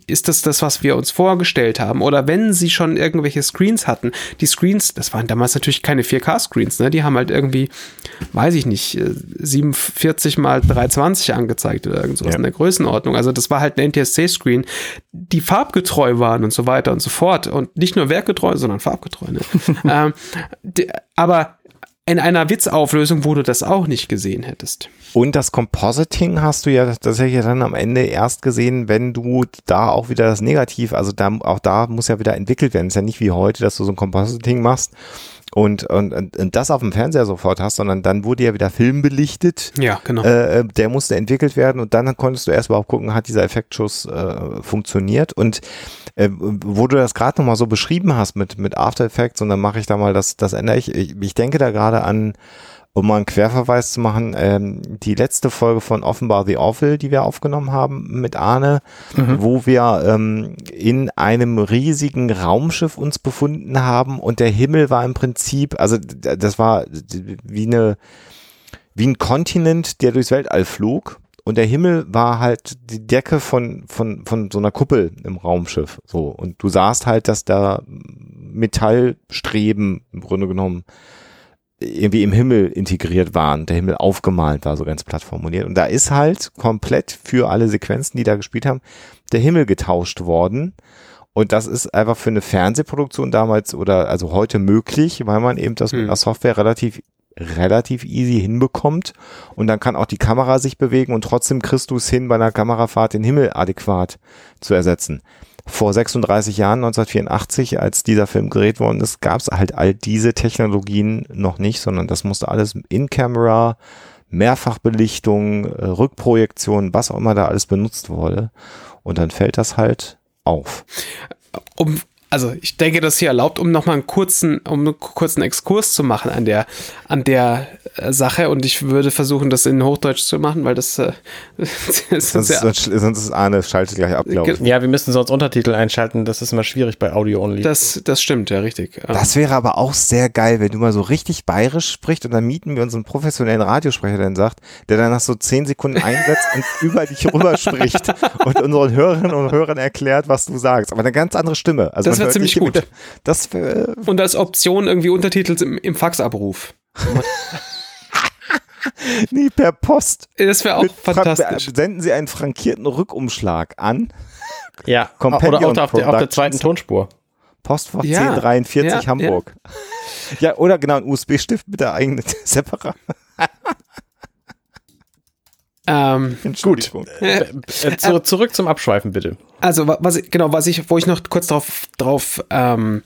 ist das das, was wir uns vorgestellt haben? Haben oder wenn sie schon irgendwelche Screens hatten, die Screens, das waren damals natürlich keine 4K-Screens, ne? die haben halt irgendwie, weiß ich nicht, 47 äh, mal 320 angezeigt oder irgend sowas ja. in der Größenordnung. Also das war halt ein NTSC-Screen, die farbgetreu waren und so weiter und so fort und nicht nur werkgetreu, sondern farbgetreu. Ne? ähm, die, aber in einer Witzauflösung, wo du das auch nicht gesehen hättest. Und das Compositing hast du ja tatsächlich dann am Ende erst gesehen, wenn du da auch wieder das Negativ, also da, auch da muss ja wieder entwickelt werden. Es ist ja nicht wie heute, dass du so ein Compositing machst und, und, und das auf dem Fernseher sofort hast, sondern dann wurde ja wieder Film belichtet. Ja, genau. Äh, der musste entwickelt werden und dann konntest du erst überhaupt gucken, hat dieser Effektschuss äh, funktioniert. Und äh, wo du das gerade nochmal so beschrieben hast mit, mit After Effects und dann mache ich da mal das, das ändere ich. Ich, ich denke da gerade an um mal einen Querverweis zu machen, ähm, die letzte Folge von Offenbar the Awful, die wir aufgenommen haben mit Arne, mhm. wo wir ähm, in einem riesigen Raumschiff uns befunden haben und der Himmel war im Prinzip, also das war wie eine wie ein Kontinent, der durchs Weltall flog und der Himmel war halt die Decke von von von so einer Kuppel im Raumschiff so und du sahst halt, dass da Metallstreben im Grunde genommen irgendwie im Himmel integriert waren, der Himmel aufgemalt war, so ganz platt formuliert. Und da ist halt komplett für alle Sequenzen, die da gespielt haben, der Himmel getauscht worden. Und das ist einfach für eine Fernsehproduktion damals oder also heute möglich, weil man eben das hm. mit einer Software relativ relativ easy hinbekommt und dann kann auch die Kamera sich bewegen und trotzdem kriegst du es hin, bei einer Kamerafahrt den Himmel adäquat zu ersetzen vor 36 Jahren, 1984, als dieser Film gedreht worden ist, gab es halt all diese Technologien noch nicht, sondern das musste alles in Camera, Mehrfachbelichtung, äh, Rückprojektion, was auch immer da alles benutzt wurde. Und dann fällt das halt auf. Um also ich denke, das hier erlaubt, um nochmal einen kurzen, um einen kurzen Exkurs zu machen an der, an der äh, Sache und ich würde versuchen, das in Hochdeutsch zu machen, weil das, äh, das sonst, ja, sonst, sonst ist Arne schaltet gleich ab, glaube ich. Ja, wir müssen sonst Untertitel einschalten, das ist immer schwierig bei Audio Only. Das, das stimmt, ja, richtig. Das wäre aber auch sehr geil, wenn du mal so richtig bayerisch sprichst und dann mieten wir uns einen professionellen Radiosprecher, der dann sagt, der dann nach so zehn Sekunden einsetzt und über dich rüber spricht und unseren Hörerinnen und Hörern erklärt, was du sagst. Aber eine ganz andere Stimme. Also das wäre ziemlich gut. Das wär, Und als Option irgendwie Untertitel im, im Faxabruf. nee, per Post. Das wäre auch Mit fantastisch. Senden Sie einen frankierten Rückumschlag an. Ja, Compendium oder auch auf der, auf der, zweiten Tonspur. Postfach ja, 1043 ja, Hamburg. Ja. ja. oder genau, ein USB-Stift mit der eigenen Separat. Ähm, gut. Äh, äh, zu, zurück zum Abschweifen, bitte. Also, was genau, was ich, wo ich noch kurz drauf, drauf, ähm,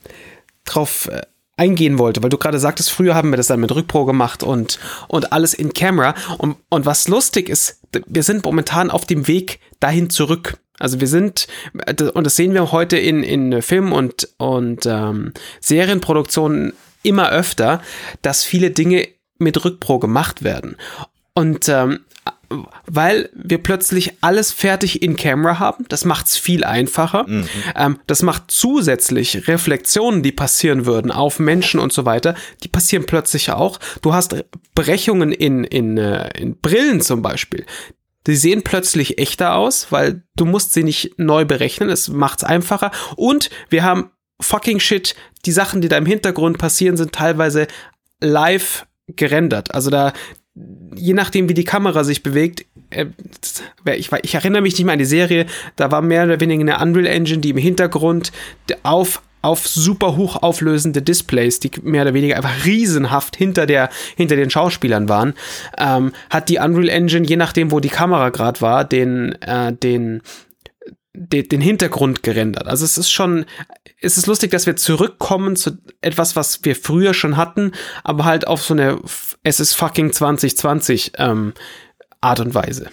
drauf äh, eingehen wollte, weil du gerade sagtest, früher haben wir das dann mit Rückpro gemacht und, und alles in Camera. Und, und was lustig ist, wir sind momentan auf dem Weg dahin zurück. Also wir sind, und das sehen wir heute in, in Film- und, und ähm, Serienproduktionen immer öfter, dass viele Dinge mit Rückpro gemacht werden. Und ähm, weil wir plötzlich alles fertig in Camera haben. Das macht es viel einfacher. Mhm. Ähm, das macht zusätzlich Reflexionen, die passieren würden auf Menschen und so weiter. Die passieren plötzlich auch. Du hast Brechungen in, in, äh, in Brillen zum Beispiel. Die sehen plötzlich echter aus, weil du musst sie nicht neu berechnen. Es macht es einfacher. Und wir haben fucking shit. Die Sachen, die da im Hintergrund passieren, sind teilweise live gerendert. Also da, je nachdem, wie die Kamera sich bewegt, äh, ich, ich, erinnere mich nicht mehr an die Serie, da war mehr oder weniger eine Unreal Engine, die im Hintergrund auf auf super hoch auflösende Displays, die mehr oder weniger einfach riesenhaft hinter der hinter den Schauspielern waren, ähm, hat die Unreal Engine je nachdem, wo die Kamera gerade war, den äh, den den Hintergrund gerendert. Also es ist schon, es ist lustig, dass wir zurückkommen zu etwas, was wir früher schon hatten, aber halt auf so eine es ist fucking 2020 ähm, Art und Weise.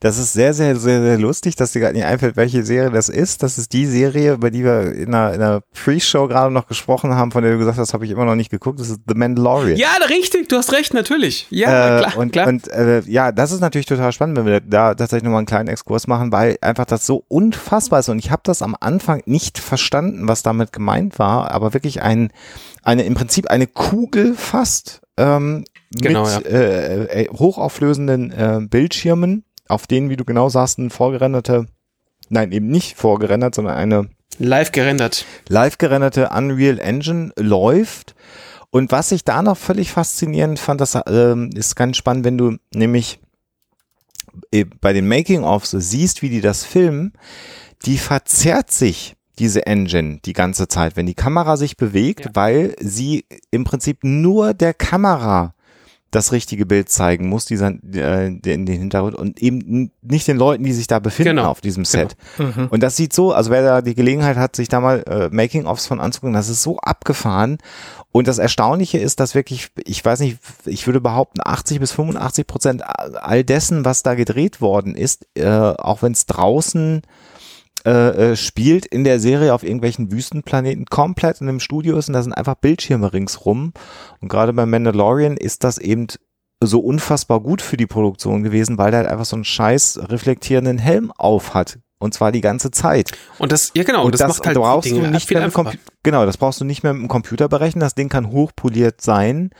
Das ist sehr, sehr, sehr, sehr lustig, dass dir gerade nicht einfällt, welche Serie das ist. Das ist die Serie, über die wir in einer, in einer Pre-Show gerade noch gesprochen haben, von der du gesagt hast, habe ich immer noch nicht geguckt. Das ist The Mandalorian. Ja, richtig, du hast recht, natürlich. Ja, äh, klar. Und, klar. und äh, ja, das ist natürlich total spannend, wenn wir da tatsächlich nochmal einen kleinen Exkurs machen, weil einfach das so unfassbar ist. Und ich habe das am Anfang nicht verstanden, was damit gemeint war, aber wirklich ein, eine, im Prinzip eine Kugel fast ähm, genau, mit ja. äh, äh hochauflösenden äh, Bildschirmen auf denen, wie du genau sagst, ein vorgerenderte, nein, eben nicht vorgerendert, sondern eine live gerendert. Live gerenderte Unreal Engine läuft. Und was ich da noch völlig faszinierend fand, das äh, ist ganz spannend, wenn du nämlich äh, bei den Making-ofs siehst, wie die das filmen, die verzerrt sich diese Engine die ganze Zeit, wenn die Kamera sich bewegt, ja. weil sie im Prinzip nur der Kamera das richtige Bild zeigen, muss dieser äh, in den Hintergrund und eben nicht den Leuten, die sich da befinden Genau. auf diesem Set. Mhm. Und das sieht so, also wer da die Gelegenheit hat, sich da mal äh, Making-ofs von anzugucken, das ist so abgefahren. Und das Erstaunliche ist, dass wirklich, ich weiß nicht, ich würde behaupten, 80 bis 85 Prozent all dessen, was da gedreht worden ist, äh, auch wenn es draußen äh, äh, spielt in der Serie auf irgendwelchen Wüstenplaneten komplett in einem Studio ist und da sind einfach Bildschirme ringsrum. Und gerade bei Mandalorian ist das eben so unfassbar gut für die Produktion gewesen, weil der halt einfach so einen scheiß reflektierenden Helm auf hat. Und zwar die ganze Zeit. Und das, ja genau, und das, das, macht halt brauchst Dinge du nicht viel mehr Genau, das brauchst du nicht mehr mit dem Computer berechnen. Das Ding kann hochpoliert sein.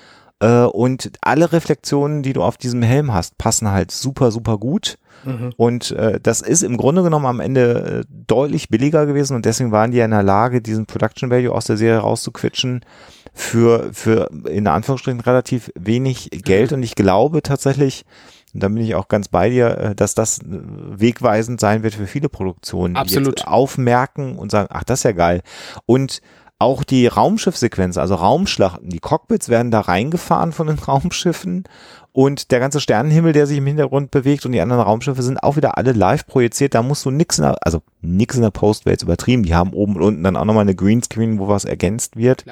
Äh, und alle Reflexionen, die du auf diesem Helm hast, passen halt super, super gut. Mhm. Und äh, das ist im Grunde genommen am Ende äh, deutlich billiger gewesen und deswegen waren die ja in der Lage, diesen Production Value aus der Serie rauszuquitschen für, für in Anführungsstrichen relativ wenig Geld. Und ich glaube tatsächlich, und da bin ich auch ganz bei dir, äh, dass das wegweisend sein wird für viele Produktionen, die Absolut. jetzt aufmerken und sagen, ach, das ist ja geil. Und auch die Raumschiffsequenz, also Raumschlachten, die Cockpits werden da reingefahren von den Raumschiffen und der ganze Sternenhimmel, der sich im Hintergrund bewegt und die anderen Raumschiffe sind auch wieder alle live projiziert. Da musst du nix in der, also nix in der Post wäre jetzt übertrieben. Die haben oben und unten dann auch nochmal eine Greenscreen, wo was ergänzt wird.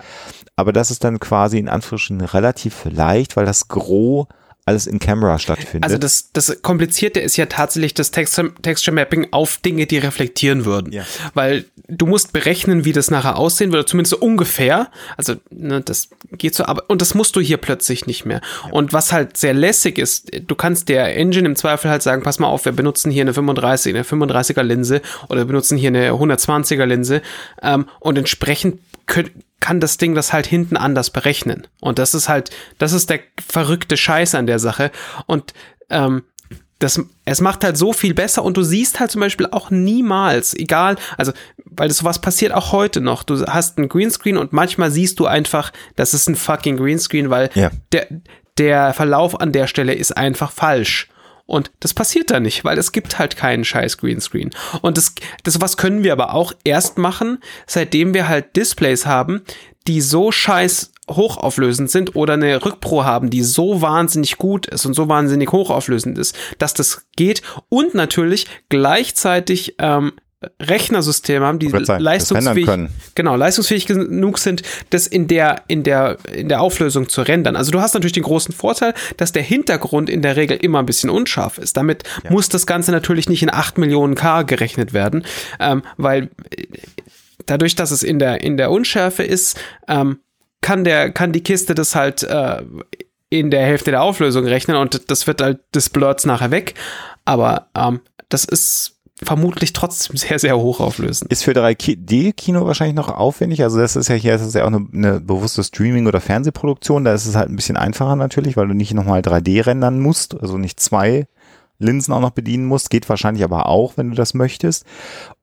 Aber das ist dann quasi in Anführungsstrichen relativ leicht, weil das Gros alles in Camera stattfindet. Also das, das Komplizierte ist ja tatsächlich das Texture, Texture Mapping auf Dinge, die reflektieren würden. Ja. Weil du musst berechnen, wie das nachher aussehen würde, zumindest so ungefähr. Also ne, das geht so, aber und das musst du hier plötzlich nicht mehr. Und was halt sehr lässig ist, du kannst der Engine im Zweifel halt sagen, pass mal auf, wir benutzen hier eine 35, eine 35er Linse oder wir benutzen hier eine 120er Linse ähm, und entsprechend könnt, kann das Ding das halt hinten anders berechnen. Und das ist halt, das ist der verrückte Scheiß an der Sache. Und ähm, das, es macht halt so viel besser und du siehst halt zum Beispiel auch niemals, egal, also, weil das sowas passiert auch heute noch. Du hast einen Greenscreen und manchmal siehst du einfach, das ist ein fucking Greenscreen, weil Ja. der, der Verlauf an der Stelle ist einfach falsch. Und das passiert da nicht, weil es gibt halt keinen scheiß Greenscreen. Und das, das was können wir aber auch erst machen, seitdem wir halt Displays haben, die so scheiß hochauflösend sind oder eine Rückpro haben, die so wahnsinnig gut ist und so wahnsinnig hochauflösend ist, dass das geht und natürlich gleichzeitig ähm, Rechnersysteme haben, die sagen, leistungsfähig, genau, leistungsfähig genug sind, das in der, in der, in der Auflösung zu rendern. Also du hast natürlich den großen Vorteil, dass der Hintergrund in der Regel immer ein bisschen unscharf ist. Damit muss das Ganze natürlich nicht in 8 Millionen K gerechnet werden, ähm, weil äh, dadurch, dass es in der, in der Unschärfe ist, ähm, kann der, kann die Kiste das halt äh, in der Hälfte der Auflösung rechnen und das wird halt des Blurs nachher weg. Aber ähm, das ist vermutlich trotzdem sehr, sehr hochauflösend. Ist für 3D-Kino wahrscheinlich noch aufwendig. Also das ist ja hier, das ist ja auch eine, eine bewusste Streaming- oder Fernsehproduktion. Da ist es halt ein bisschen einfacher natürlich, weil du nicht nochmal 3D rendern musst, also nicht zwei Linsen auch noch bedienen musst. Geht wahrscheinlich aber auch, wenn du das möchtest.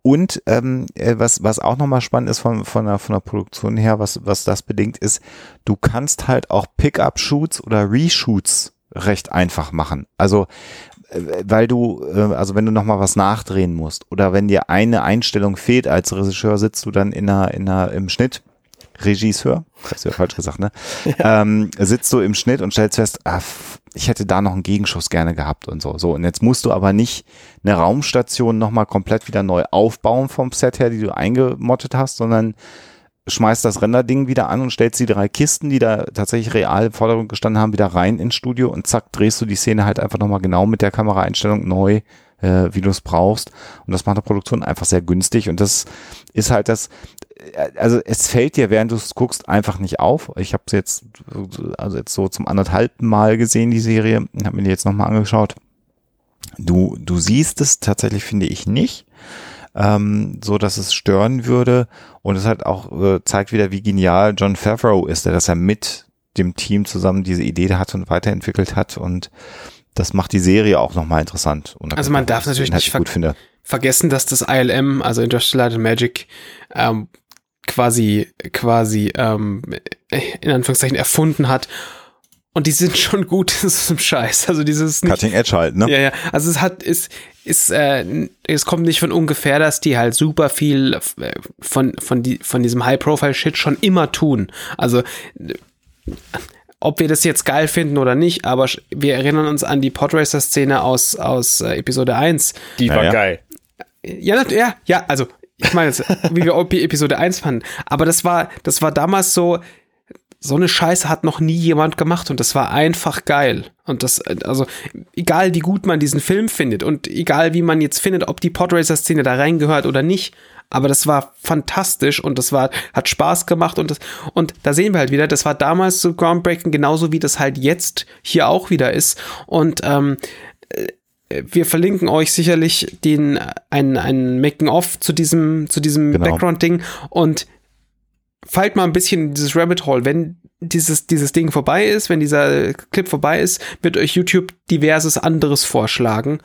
Und ähm, äh, was, was auch nochmal spannend ist von, von, der, von der Produktion her, was, was das bedingt, ist, du kannst halt auch Pickup-Shoots oder Reshoots recht einfach machen. Also weil du, äh, also wenn du nochmal was nachdrehen musst oder wenn dir eine Einstellung fehlt als Regisseur, sitzt du dann in einer, in einer, im Schnitt, Regisseur, das hast du ja falsch gesagt, ne? Ähm, sitzt du im Schnitt und stellst fest, ah, f- ich hätte da noch einen Gegenschuss gerne gehabt und so. So, und jetzt musst du aber nicht eine Raumstation nochmal komplett wieder neu aufbauen vom Set her, die du eingemottet hast, sondern schmeißt das Renderding wieder an und stellst die drei Kisten, die da tatsächlich real im Vordergrund gestanden haben, wieder rein ins Studio und zack, drehst du die Szene halt einfach nochmal genau mit der Kameraeinstellung neu, äh, wie du es brauchst. Und das macht eine Produktion einfach sehr günstig und das ist halt das, äh, also es fällt dir, während du es guckst, einfach nicht auf. Ich habe es jetzt, also jetzt so zum anderthalben Mal gesehen, die Serie, habe mir die jetzt nochmal angeschaut. Du, du siehst es tatsächlich, finde ich, nicht ähm, so dass es stören würde. Und es halt auch äh, zeigt wieder, wie genial John Favreau ist, der das ja mit dem Team zusammen diese Idee hat und weiterentwickelt hat. Und das macht die Serie auch nochmal interessant. Und Also man darf natürlich nicht gut finde. vergessen, dass das ILM, also Industrial Light and Magic, ähm, quasi, quasi, ähm, in Anführungszeichen erfunden hat. Und die sind schon gut, das ist ein Scheiß. Also dieses nicht, Cutting Edge halt, ne? ja, ja. Also es hat, ist, ist, äh, es kommt nicht von ungefähr, dass die halt super viel äh, von, von, die, von diesem High-Profile-Shit schon immer tun. Also, ob wir das jetzt geil finden oder nicht, aber wir erinnern uns an die Podracer-Szene aus, aus äh, Episode 1. Die war Ja, ja. geil. Ja, ja, ja, also ich meine, jetzt, wie wir OP Episode 1 fanden. Aber das war, das war damals so, so eine Scheiße hat noch nie jemand gemacht und das war einfach geil. Und das, äh, also, egal wie gut man diesen Film findet und egal wie man jetzt findet, ob die Podracer-Szene da reingehört oder nicht, aber das war fantastisch und das war, hat Spaß gemacht und das, und da sehen wir halt wieder, das war damals so groundbreaking, genauso wie das halt jetzt hier auch wieder ist. Und, ähm, wir verlinken euch sicherlich den ein, ein Making-of zu diesem, zu diesem Genau. Background-Ding und fallt mal ein bisschen in dieses Rabbit Hole. Wenn dieses, dieses Ding vorbei ist, wenn dieser Clip vorbei ist, wird euch YouTube diverses anderes vorschlagen.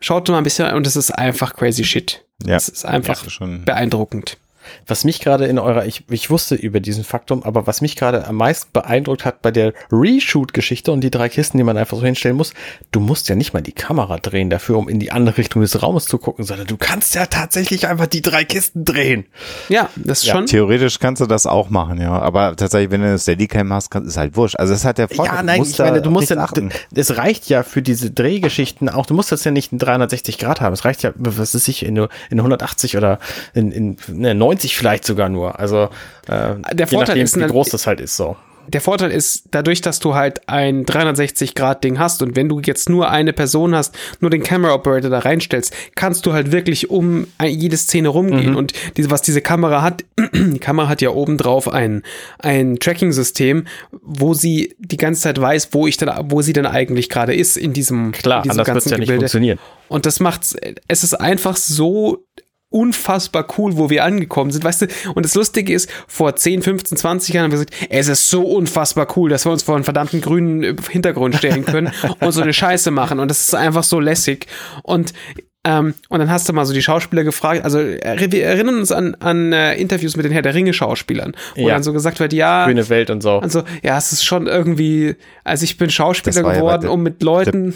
Schaut mal ein bisschen und es ist einfach crazy shit. Ja. Es ist einfach Ja, beeindruckend. Was mich gerade in eurer, ich, ich wusste über diesen Faktum, aber was mich gerade am meisten beeindruckt hat bei der Reshoot-Geschichte und die drei Kisten, die man einfach so hinstellen muss, du musst ja nicht mal die Kamera drehen dafür, um in die andere Richtung des Raumes zu gucken, sondern du kannst ja tatsächlich einfach die drei Kisten drehen. Ja, das ist schon. Theoretisch kannst du das auch machen, ja. Aber tatsächlich, wenn du eine Steadicam hast, kann, ist halt wurscht. Also das hat der Vorteil. Ja, nein, ich meine, du musst nicht ja, achten. es reicht ja für diese Drehgeschichten auch, du musst das ja nicht in 360 Grad haben, es reicht ja, was ist ich, in, in 180 oder in, in ne, 90 vielleicht sogar nur, also äh, Der Vorteil nachdem, ist wie groß das halt ist, so. der Vorteil ist, dadurch, dass du halt ein 360-Grad-Ding hast und wenn du jetzt nur eine Person hast, nur den Camera Operator da reinstellst, kannst du halt wirklich um jede Szene rumgehen. Und diese, was diese Kamera hat, die Kamera hat ja obendrauf ein, ein Tracking-System, wo sie die ganze Zeit weiß, wo ich dann, wo sie dann eigentlich gerade ist in diesem, Klar, in diesem anders wird's ja nicht funktionieren. Und das macht's, es ist einfach so unfassbar cool, wo wir angekommen sind, weißt du? Und das Lustige ist, vor 10, 15, 20 Jahren haben wir gesagt, es ist so unfassbar cool, dass wir uns vor einen verdammten grünen Hintergrund stellen können und so eine Scheiße machen. Und das ist einfach so lässig. Und ähm, und dann hast du mal so die Schauspieler gefragt, also äh, wir erinnern uns an, an äh, Interviews mit den Herr der Ringe Schauspielern, wo Ja. dann so gesagt wird, ja, Grüne Welt und so. also ja, es ist schon irgendwie, also ich bin Schauspieler ja geworden, der- um mit Leuten,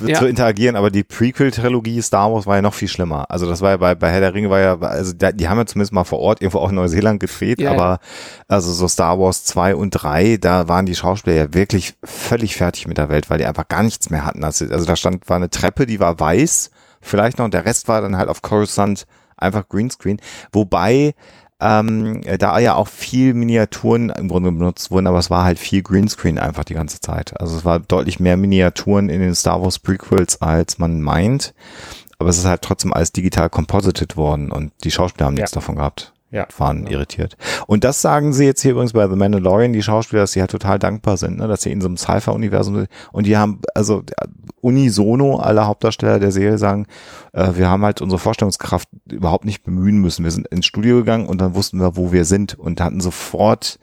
Ja. zu interagieren, aber die Prequel-Trilogie Star Wars war ja noch viel schlimmer. Also das war ja bei, bei Herr der Ringe war ja, also da, die haben ja zumindest mal vor Ort irgendwo auch in Neuseeland gedreht, Ja, aber also so Star Wars 2 und 3, da waren die Schauspieler ja wirklich völlig fertig mit der Welt, weil die einfach gar nichts mehr hatten. Also, also da stand, war eine Treppe, die war weiß, vielleicht noch, und der Rest war dann halt auf Coruscant einfach Greenscreen. Wobei ähm, da ja auch viel Miniaturen im Grunde benutzt wurden, aber es war halt viel Greenscreen einfach die ganze Zeit. Also es war deutlich mehr Miniaturen in den Star Wars Prequels, als man meint. Aber es ist halt trotzdem alles digital composited worden und die Schauspieler haben nichts Ja. davon gehabt. Ja, Waren genau. irritiert. Und das sagen sie jetzt hier übrigens bei The Mandalorian, die Schauspieler, dass sie halt total dankbar sind, ne, dass sie in so einem Sci-Fi-Universum sind. Und die haben, also unisono, alle Hauptdarsteller der Serie sagen, äh, wir haben halt unsere Vorstellungskraft überhaupt nicht bemühen müssen. Wir sind ins Studio gegangen und dann wussten wir, wo wir sind und hatten sofort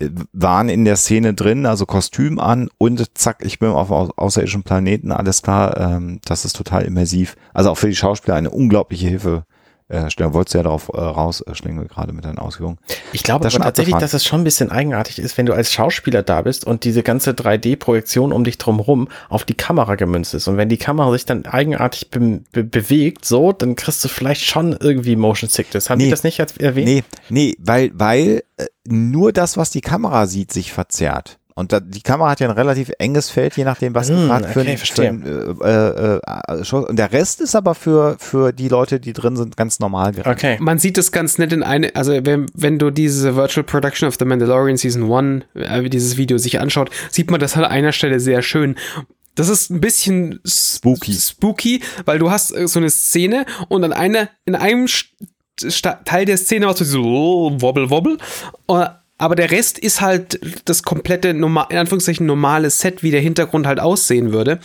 äh, waren in der Szene drin, also Kostüm an und zack, ich bin auf au außerirdischen Planeten, alles klar, ähm, das ist total immersiv. Also auch für die Schauspieler eine unglaubliche Hilfe. Äh, wolltest du ja darauf äh, raus, äh, gerade mit deinen Ausführungen. Ich glaube Das aber tatsächlich, dass es schon ein bisschen eigenartig ist, wenn du als Schauspieler da bist und diese ganze 3D-Projektion um dich drumherum auf die Kamera gemünzt ist. Und wenn die Kamera sich dann eigenartig be be bewegt, so, dann kriegst du vielleicht schon irgendwie Motion Sickness. Haben die Nee. das nicht erwähnt? Nee, nee, weil, weil äh, nur das, was die Kamera sieht, sich verzerrt. Und da, die Kamera hat ja ein relativ enges Feld, je nachdem, was Hm, gerade für, okay, für ein, äh, äh, äh, Show- Und der Rest ist aber für, für die Leute, die drin sind, ganz normal gerechnet. Okay. Man sieht es ganz nett in eine, also wenn, wenn du diese Virtual Production of The Mandalorian Season 1, äh, dieses Video sich anschaut, sieht man das an einer Stelle sehr schön. Das ist ein bisschen Spooky. spooky, weil du hast äh, so eine Szene und an einer, in einem St Teil der Szene was so wobble wobble, äh, aber der Rest ist halt das komplette, in Anführungszeichen normale Set, wie der Hintergrund halt aussehen würde.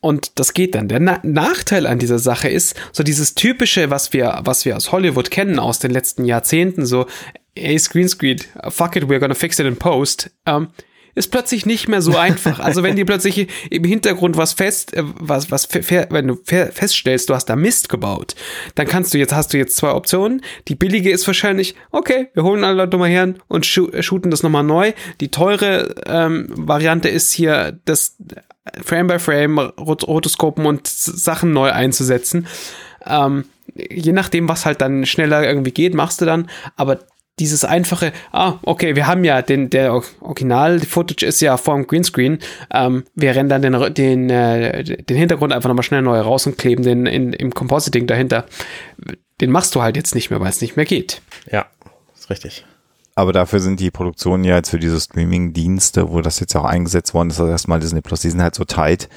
Und das geht dann. Der Na Nachteil an dieser Sache ist, so dieses typische, was wir, was wir aus Hollywood kennen aus den letzten Jahrzehnten, so, ey, Screenscreen, fuck it, we're gonna fix it in post, ähm, ist plötzlich nicht mehr so einfach. Also wenn dir plötzlich im Hintergrund was fest, äh, was, was, wenn du fe- feststellst, du hast da Mist gebaut, dann kannst du jetzt, hast du jetzt zwei Optionen. Die billige ist wahrscheinlich, okay, wir holen alle Leute mal her und schu shooten das nochmal neu. Die teure ähm, Variante ist hier, das Frame by Frame, Rot Rotoskopen und Sachen neu einzusetzen. Ähm, je nachdem, was halt dann schneller irgendwie geht, machst du dann. Aber dieses einfache, ah, okay, wir haben ja den, der Original-Footage ist ja vorm Greenscreen, ähm, wir rennen dann den, den, äh, den Hintergrund einfach nochmal schnell neu raus und kleben den in, im Compositing dahinter. Den machst du halt jetzt nicht mehr, weil es nicht mehr geht. Ja, ist richtig. Aber dafür sind die Produktionen ja jetzt für diese Streaming-Dienste, wo das jetzt auch eingesetzt worden ist, also erstmal Disney Plus, die sind halt so tight,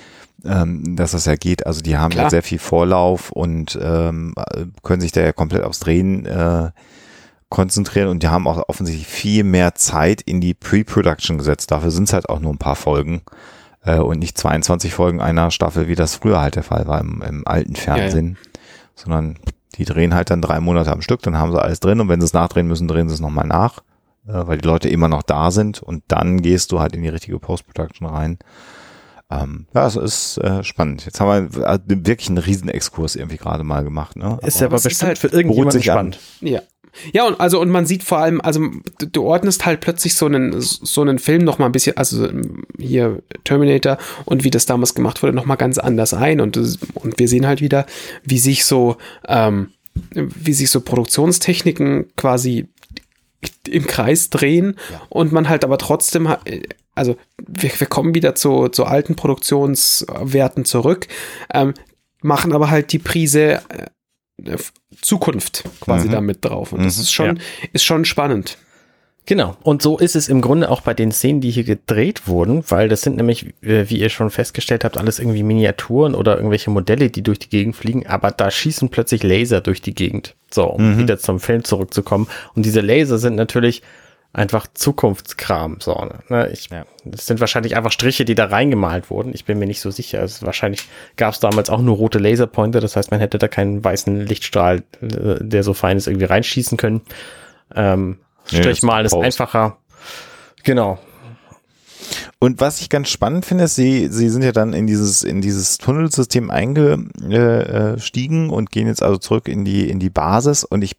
ähm, dass das ja geht. Also die haben Klar. ja sehr viel Vorlauf und ähm, können sich da ja komplett aufs Drehen äh, konzentrieren und die haben auch offensichtlich viel mehr Zeit in die Pre-Production gesetzt. Dafür sind es halt auch nur ein paar Folgen äh, und nicht 22 Folgen einer Staffel, wie das früher halt der Fall war im, im alten Fernsehen, sondern die drehen halt dann drei Monate am Stück, dann haben sie alles drin und wenn sie es nachdrehen müssen, drehen sie es nochmal nach, äh, weil die Leute immer noch da sind und dann gehst du halt in die richtige Post-Production rein. Ähm, ja, es ist äh, spannend. Jetzt haben wir äh, wirklich einen Riesenexkurs irgendwie gerade mal gemacht. Ne? Ist ja aber ist bestimmt halt- für irgendjemanden sich an. spannend. Ja. Ja, und also, und man sieht vor allem, also du, ordnest halt plötzlich so einen, so einen Film noch mal ein bisschen, also hier Terminator und wie das damals gemacht wurde, noch mal ganz anders ein. Und, und wir sehen halt wieder, wie sich so, ähm, wie sich so Produktionstechniken quasi im Kreis drehen und man halt aber trotzdem, also wir, wir kommen wieder zu, zu alten Produktionswerten zurück, ähm, machen aber halt die Prise äh, Zukunft quasi Mhm. damit drauf. Und das Mhm. ist schon, ist schon spannend. Genau. Und so ist es im Grunde auch bei den Szenen, die hier gedreht wurden, weil das sind nämlich, äh, wie ihr schon festgestellt habt, alles irgendwie Miniaturen oder irgendwelche Modelle, die durch die Gegend fliegen, aber da schießen plötzlich Laser durch die Gegend. So, um wieder zum Film zurückzukommen. Und diese Laser sind natürlich einfach Zukunftskram. So, ne? ich, Ja. Das sind wahrscheinlich einfach Striche, die da reingemalt wurden. Ich bin mir nicht so sicher. Es wahrscheinlich gab es damals auch nur rote Laserpointer. Das heißt, man hätte da keinen weißen Lichtstrahl, äh, der so fein ist, irgendwie reinschießen können. Ähm, Nee, ist Strichmalen ist Post. einfacher. Genau. Und was ich ganz spannend finde, ist, sie, sie sind ja dann in dieses, in dieses Tunnelsystem eingestiegen und gehen jetzt also zurück in die, in die Basis und ich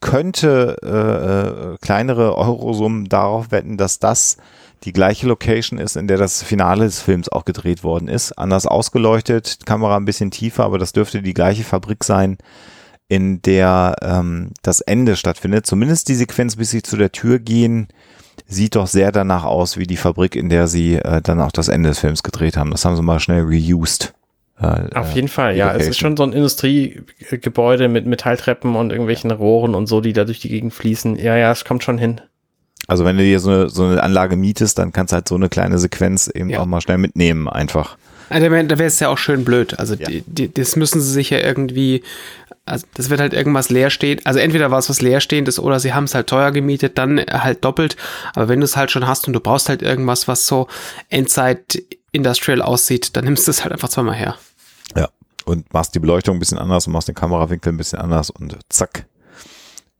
könnte äh, äh, kleinere Eurosummen darauf wetten, dass das die gleiche Location ist, in der das Finale des Films auch gedreht worden ist. Anders ausgeleuchtet, Kamera ein bisschen tiefer, aber das dürfte die gleiche Fabrik sein, in der ähm, das Ende stattfindet. Zumindest die Sequenz, bis sie zu der Tür gehen, sieht doch sehr danach aus wie die Fabrik, in der sie äh, dann auch das Ende des Films gedreht haben. Das haben sie mal schnell reused. Äh, Auf jeden Fall, ja. Es ist schon so ein Industriegebäude mit Metalltreppen und irgendwelchen Rohren und so, die da durch die Gegend fließen. Ja, ja, es kommt schon hin. Also wenn du dir so eine, so eine Anlage mietest, dann kannst du halt so eine kleine Sequenz eben Ja. auch mal schnell mitnehmen, einfach. Also, da wäre da wäre es ja auch schön blöd. Also Ja. die, die, das müssen sie sich ja irgendwie, also das wird halt irgendwas leer stehen. Also entweder war es was leerstehendes oder sie haben es halt teuer gemietet, dann halt doppelt. Aber wenn du es halt schon hast und du brauchst halt irgendwas, was so Endzeit Industrial aussieht, dann nimmst du es halt einfach zweimal her. Ja. Und machst die Beleuchtung ein bisschen anders und machst den Kamerawinkel ein bisschen anders und zack,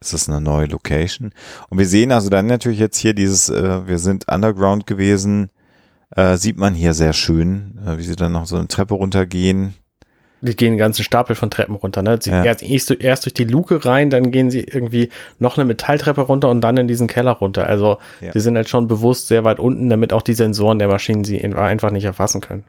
ist es eine neue Location. Und wir sehen also dann natürlich jetzt hier dieses, äh, wir sind underground gewesen, äh, sieht man hier sehr schön, äh, wie sie dann noch so eine Treppe runtergehen. Die gehen einen ganzen Stapel von Treppen runter. Ne? Sie Ja. erst, erst, durch die Luke rein, dann gehen sie irgendwie noch eine Metalltreppe runter und dann in diesen Keller runter. Also Ja. die sind halt schon bewusst sehr weit unten, damit auch die Sensoren der Maschinen sie in- einfach nicht erfassen können.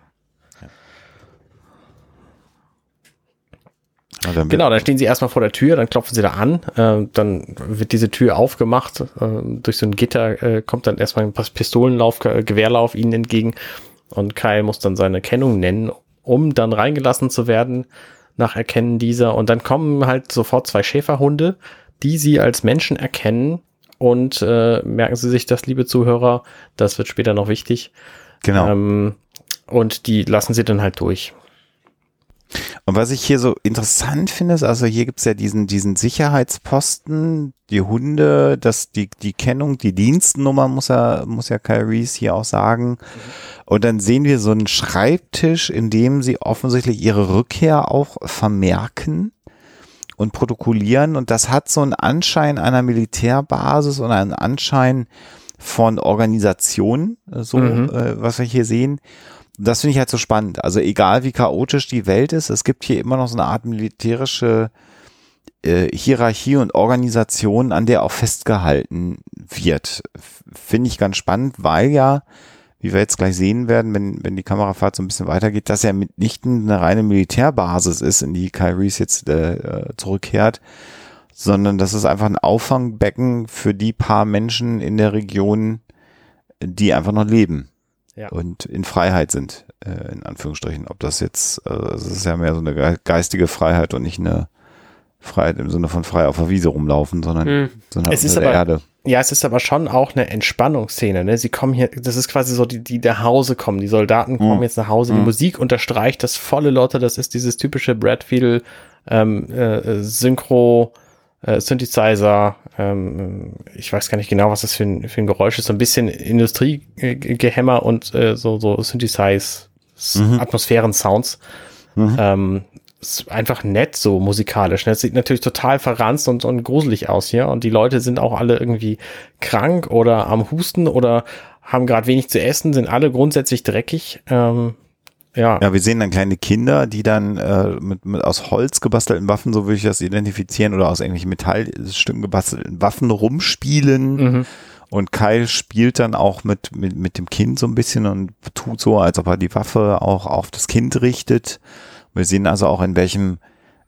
Dann Genau, dann stehen sie erstmal vor der Tür, dann klopfen sie da an, äh, dann wird diese Tür aufgemacht, äh, durch so ein Gitter äh, kommt dann erstmal ein Pistolenlauf, äh, Gewehrlauf ihnen entgegen und Kyle muss dann seine Kennung nennen, um dann reingelassen zu werden nach Erkennen dieser und dann kommen halt sofort zwei Schäferhunde, die sie als Menschen erkennen und äh, merken Sie sich das, liebe Zuhörer, das wird später noch wichtig. Genau. Ähm, und die lassen sie dann halt durch. Und was ich hier so interessant finde, ist, also hier gibt's ja diesen, diesen Sicherheitsposten, die Hunde, das, die, die Kennung, die Dienstnummer muss ja, muss ja Kyle Reese hier auch sagen. Und dann sehen wir so einen Schreibtisch, in dem sie offensichtlich ihre Rückkehr auch vermerken und protokollieren. Und das hat so einen Anschein einer Militärbasis und einen Anschein von Organisation, so, Mhm. äh, was wir hier sehen. Das finde ich halt so spannend. Also egal wie chaotisch die Welt ist, es gibt hier immer noch so eine Art militärische äh, Hierarchie und Organisation, an der auch festgehalten wird. Finde ich ganz spannend, weil ja, wie wir jetzt gleich sehen werden, wenn, wenn die Kamerafahrt so ein bisschen weitergeht, dass ja mitnichten eine reine Militärbasis ist, in die Kyle Reese jetzt äh, äh, zurückkehrt, sondern das ist einfach ein Auffangbecken für die paar Menschen in der Region, die einfach noch leben Ja. und in Freiheit sind, äh, in Anführungsstrichen. Ob das jetzt, äh, es ist ja mehr so eine ge- geistige Freiheit und nicht eine Freiheit im Sinne von frei auf der Wiese rumlaufen, sondern, Hm. sondern Es ist aber- Erde. Ja, es ist aber schon auch eine Entspannungsszene. Ne? Sie kommen hier, das ist quasi so, die, die nach Hause kommen. Die Soldaten kommen Mhm. jetzt nach Hause. Die Mhm. Musik unterstreicht das volle Lotte. Das ist dieses typische Bradfield ähm, äh, Synchro äh, Synthesizer. Ähm, ich weiß gar nicht genau, was das für ein, für ein Geräusch ist. So ein bisschen Industriegehämmer und äh, so so Synthesize Mhm. Atmosphären-Sounds. Mhm. Ähm, ist einfach nett so musikalisch. ne? Es sieht natürlich total verranzt und, und gruselig aus hier. Und die Leute sind auch alle irgendwie krank oder am Husten oder haben gerade wenig zu essen, sind alle grundsätzlich dreckig. Ähm, ja. Ja, wir sehen dann kleine Kinder, die dann äh, mit, mit aus Holz gebastelten Waffen, so würde ich das identifizieren, oder aus irgendwelchen Metallstücken gebastelten Waffen rumspielen. Mhm. Und Kyle spielt dann auch mit, mit, mit dem Kind so ein bisschen und tut so, als ob er die Waffe auch auf das Kind richtet. Wir sehen also auch, in welchem,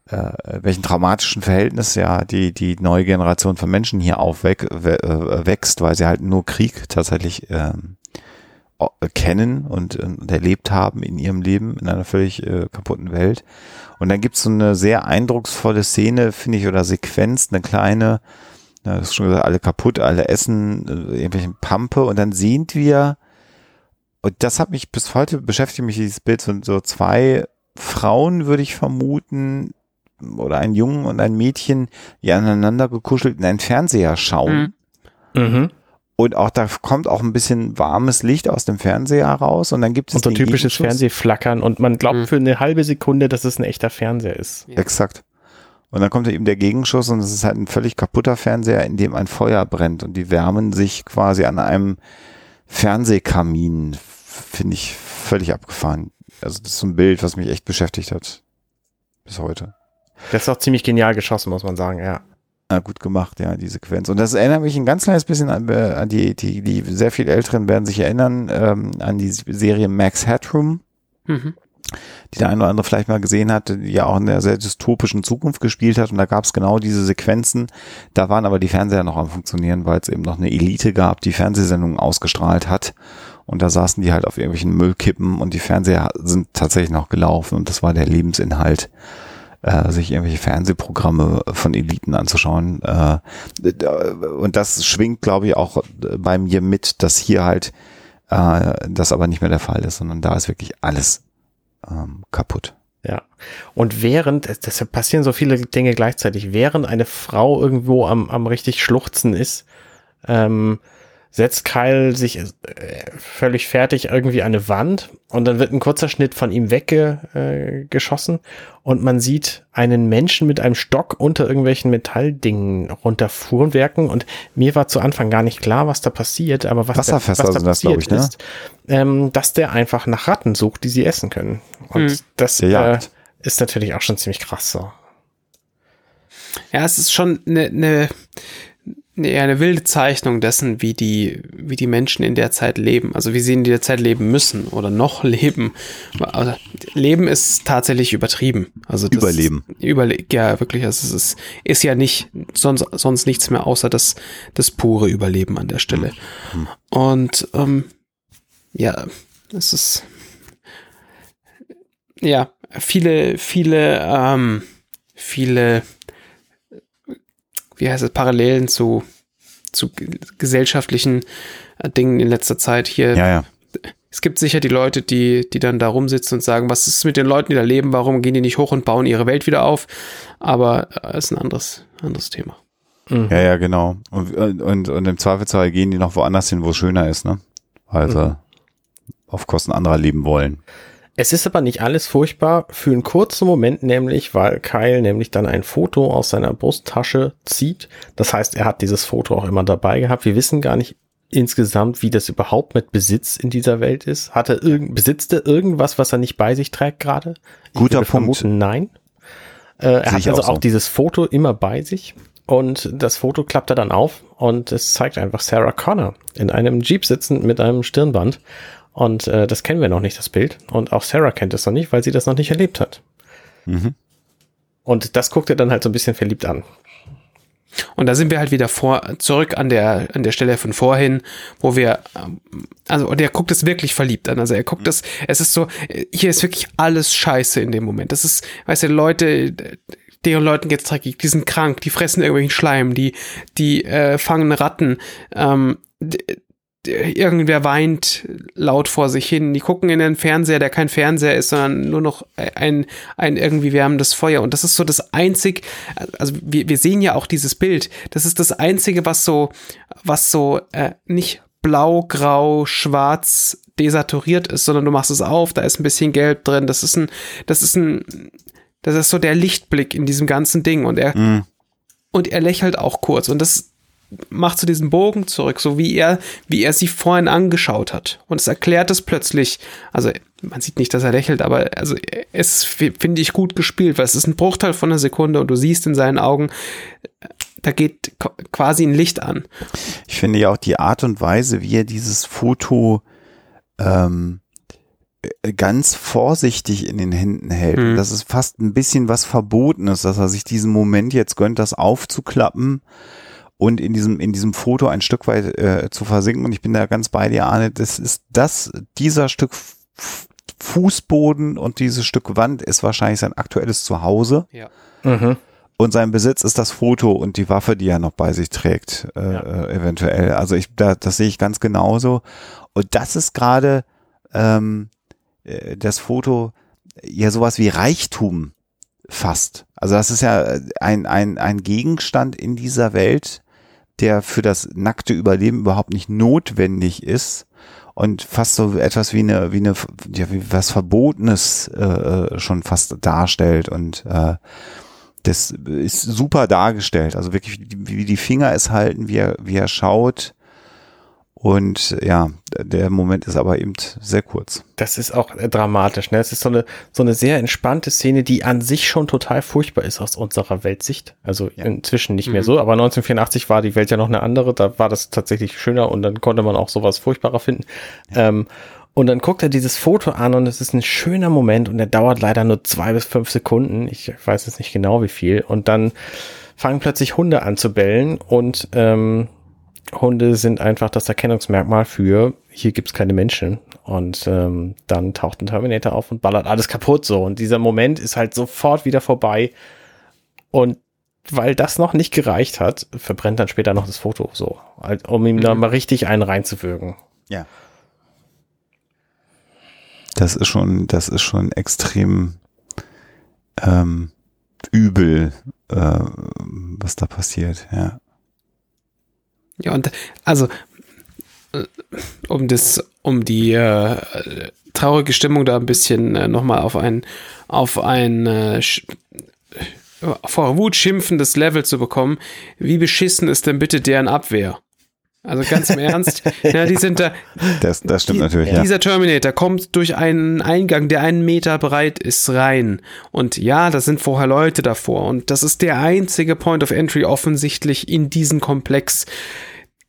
äh, welchen traumatischen Verhältnis ja die, die neue Generation von Menschen hier aufwächst, weil sie halt nur Krieg tatsächlich ähm, kennen und, und erlebt haben in ihrem Leben in einer völlig äh, kaputten Welt. Und dann gibt's so eine sehr eindrucksvolle Szene, finde ich, oder Sequenz, eine kleine, ja, das ist schon gesagt, alle kaputt, alle essen äh, irgendwelchen Pampe und dann sehen wir, und das hat mich bis heute beschäftigt mich dieses Bild, so, so zwei Frauen, würde ich vermuten, oder ein Jungen und ein Mädchen, die aneinander gekuschelt in einen Fernseher schauen. Mhm. Und auch da kommt auch ein bisschen warmes Licht aus dem Fernseher raus und dann gibt es Und so den typisches. Fernsehflackern und man glaubt Mhm. für eine halbe Sekunde, dass es ein echter Fernseher ist. Exakt. Und dann kommt eben der Gegenschuss und es ist halt ein völlig kaputter Fernseher, in dem ein Feuer brennt und die wärmen sich quasi an einem Fernsehkamin. Finde ich völlig abgefahren. Also das ist so ein Bild, was mich echt beschäftigt hat. Bis heute. Das ist auch ziemlich genial geschossen, muss man sagen, ja. Ah, gut gemacht, ja, die Sequenz. Und das erinnert mich ein ganz kleines bisschen an, äh, an die, die, die sehr viel Älteren werden sich erinnern, ähm, an die Serie Max Headroom. Mhm. die der eine oder andere vielleicht mal gesehen hat, die ja auch in der sehr dystopischen Zukunft gespielt hat und da gab es genau diese Sequenzen. Da waren aber die Fernseher noch am funktionieren, weil es eben noch eine Elite gab, die Fernsehsendungen ausgestrahlt hat und da saßen die halt auf irgendwelchen Müllkippen und die Fernseher sind tatsächlich noch gelaufen und das war der Lebensinhalt äh, sich irgendwelche Fernsehprogramme von Eliten anzuschauen. Äh, und das schwingt, glaube ich, auch bei mir mit, dass hier halt äh, das aber nicht mehr der Fall ist, sondern da ist wirklich alles ähm, kaputt. Ja. Und während, es- deshalb passieren so viele Dinge gleichzeitig, während eine Frau irgendwo am, am richtig Schluchzen ist, ähm, setzt Kyle sich äh, völlig fertig irgendwie an eine Wand und dann wird ein kurzer Schnitt von ihm weggeschossen äh, und man sieht einen Menschen mit einem Stock unter irgendwelchen Metalldingen runterfuhrwerken und mir war zu Anfang gar nicht klar, was da passiert, aber was, Wasserfässer da, was da sind das, ich, ne? ist, ähm, dass der einfach nach Ratten sucht, die sie essen können. Und Mhm. das äh, ist natürlich auch schon ziemlich krass so. Ja, es ist schon eine, eine, eine, eher eine wilde Zeichnung dessen, wie die, wie die Menschen in der Zeit leben. Also wie sie in der Zeit leben müssen oder noch leben. Also, leben ist tatsächlich übertrieben. Also das Überleben. Überle ja, wirklich. Also es ist, ist ja nicht sonst, sonst nichts mehr außer das, das pure Überleben an der Stelle. Und ähm, ja, es ist ja viele, viele, ähm, viele wie heißt es, Parallelen zu, zu gesellschaftlichen äh, Dingen in letzter Zeit hier. Ja, ja. Es gibt sicher die Leute, die, die dann da rumsitzen und sagen, was ist mit den Leuten, die da leben, warum gehen die nicht hoch und bauen ihre Welt wieder auf? Aber äh, ist ein anderes, anderes Thema. Mhm. Ja, ja, genau. Und, und, und im Zweifelsfall gehen die noch woanders hin, wo es schöner ist, ne? Weil sie Mhm. auf Kosten anderer leben wollen. Es ist aber nicht alles furchtbar für einen kurzen Moment, nämlich, weil Kyle nämlich dann ein Foto aus seiner Brusttasche zieht. Das heißt, er hat dieses Foto auch immer dabei gehabt. Wir wissen gar nicht insgesamt, wie das überhaupt mit Besitz in dieser Welt ist. Hat er irgend, besitzt er irgendwas, was er nicht bei sich trägt gerade? Guter Punkt. Vermuten, nein. Äh, er Sehe hat also auch auch, so. dieses Foto immer bei sich. Und das Foto klappt er dann auf und es zeigt einfach Sarah Connor in einem Jeep sitzend mit einem Stirnband. Und äh, das kennen wir noch nicht, das Bild. Und auch Sarah kennt es noch nicht, weil sie das noch nicht erlebt hat. Mhm. Und das guckt er dann halt so ein bisschen verliebt an. Und da sind wir halt wieder vor, zurück an der, an der Stelle von vorhin, wo wir, ähm, also der guckt es wirklich verliebt an. Also er guckt es, es ist so, hier ist wirklich alles scheiße in dem Moment. Das ist, weißt du, Leute, deren Leuten geht's dreckig, die sind krank, die fressen irgendwelchen Schleim, die, die äh, fangen Ratten, ähm, irgendwer weint laut vor sich hin. Die gucken in den Fernseher, der kein Fernseher ist, sondern nur noch ein, ein irgendwie wärmendes Feuer. Und das ist so das einzig, also wir, wir sehen ja auch dieses Bild. Das ist das einzige, was so, was so äh, nicht blau, grau, schwarz desaturiert ist, sondern du machst es auf, da ist ein bisschen Gelb drin. Das ist ein, das ist ein, das ist so der Lichtblick in diesem ganzen Ding. Und er, mm. und er lächelt auch kurz. Und das, macht zu diesem Bogen zurück, so wie er, wie er sie vorhin angeschaut hat. Und es erklärt es plötzlich, also man sieht nicht, dass er lächelt, aber also es finde ich gut gespielt, weil es ist ein Bruchteil von einer Sekunde und du siehst in seinen Augen, da geht quasi ein Licht an. Ich finde ja auch die Art und Weise, wie er dieses Foto ähm, ganz vorsichtig in den Händen hält. Hm. Das ist fast ein bisschen was Verbotenes, dass er sich diesen Moment jetzt gönnt, das aufzuklappen und in diesem, in diesem Foto ein Stück weit äh, zu versinken. Und ich bin da ganz bei dir, Arne. Das ist das, dieser Stück Fußboden und dieses Stück Wand ist wahrscheinlich sein aktuelles Zuhause. Ja. Mhm. Und sein Besitz ist das Foto und die Waffe, die er noch bei sich trägt, äh, ja. äh, eventuell. Also ich, da, das sehe ich ganz genauso. Und das ist gerade ähm, äh, das Foto ja sowas wie Reichtum fast. Also das ist ja ein, ein, ein Gegenstand in dieser Welt, der für das nackte Überleben überhaupt nicht notwendig ist und fast so etwas wie eine, wie eine, ja, wie was Verbotenes äh, äh, schon fast darstellt und äh, das ist super dargestellt. Also wirklich, wie die Finger es halten, wie er, wie er schaut, und ja, der Moment ist aber eben sehr kurz. Das ist auch äh, dramatisch. Ne? Es ist so eine, so eine sehr entspannte Szene, die an sich schon total furchtbar ist aus unserer Weltsicht. Also ja. inzwischen nicht mhm. mehr so, aber 1984 war die Welt ja noch eine andere. Da war das tatsächlich schöner und dann konnte man auch sowas furchtbarer finden. Ja. Ähm, und dann guckt er dieses Foto an und es ist ein schöner Moment und der dauert leider nur zwei bis fünf Sekunden. Ich weiß jetzt nicht genau wie viel. Und dann fangen plötzlich Hunde an zu bellen und ähm, Hunde sind einfach das Erkennungsmerkmal für, hier gibt's keine Menschen. Und ähm, dann taucht ein Terminator auf und ballert alles kaputt so. Und dieser Moment ist halt sofort wieder vorbei. Und weil das noch nicht gereicht hat, verbrennt dann später noch das Foto so, halt, um ihm mhm. da mal richtig einen reinzuwürgen. Ja. Das ist schon, das ist schon extrem ähm, übel, äh, was da passiert, ja. Ja, und also, äh, um das, um die äh, traurige Stimmung da ein bisschen äh, nochmal auf ein, auf ein äh, vor Wut schimpfendes Level zu bekommen, wie beschissen ist denn bitte deren Abwehr? Also ganz im Ernst, ja, die sind da. Das, das stimmt die, natürlich. Ja. Dieser Terminator kommt durch einen Eingang, der einen Meter breit ist, rein. Und ja, da sind vorher Leute davor. Und das ist der einzige Point of Entry offensichtlich in diesen Komplex.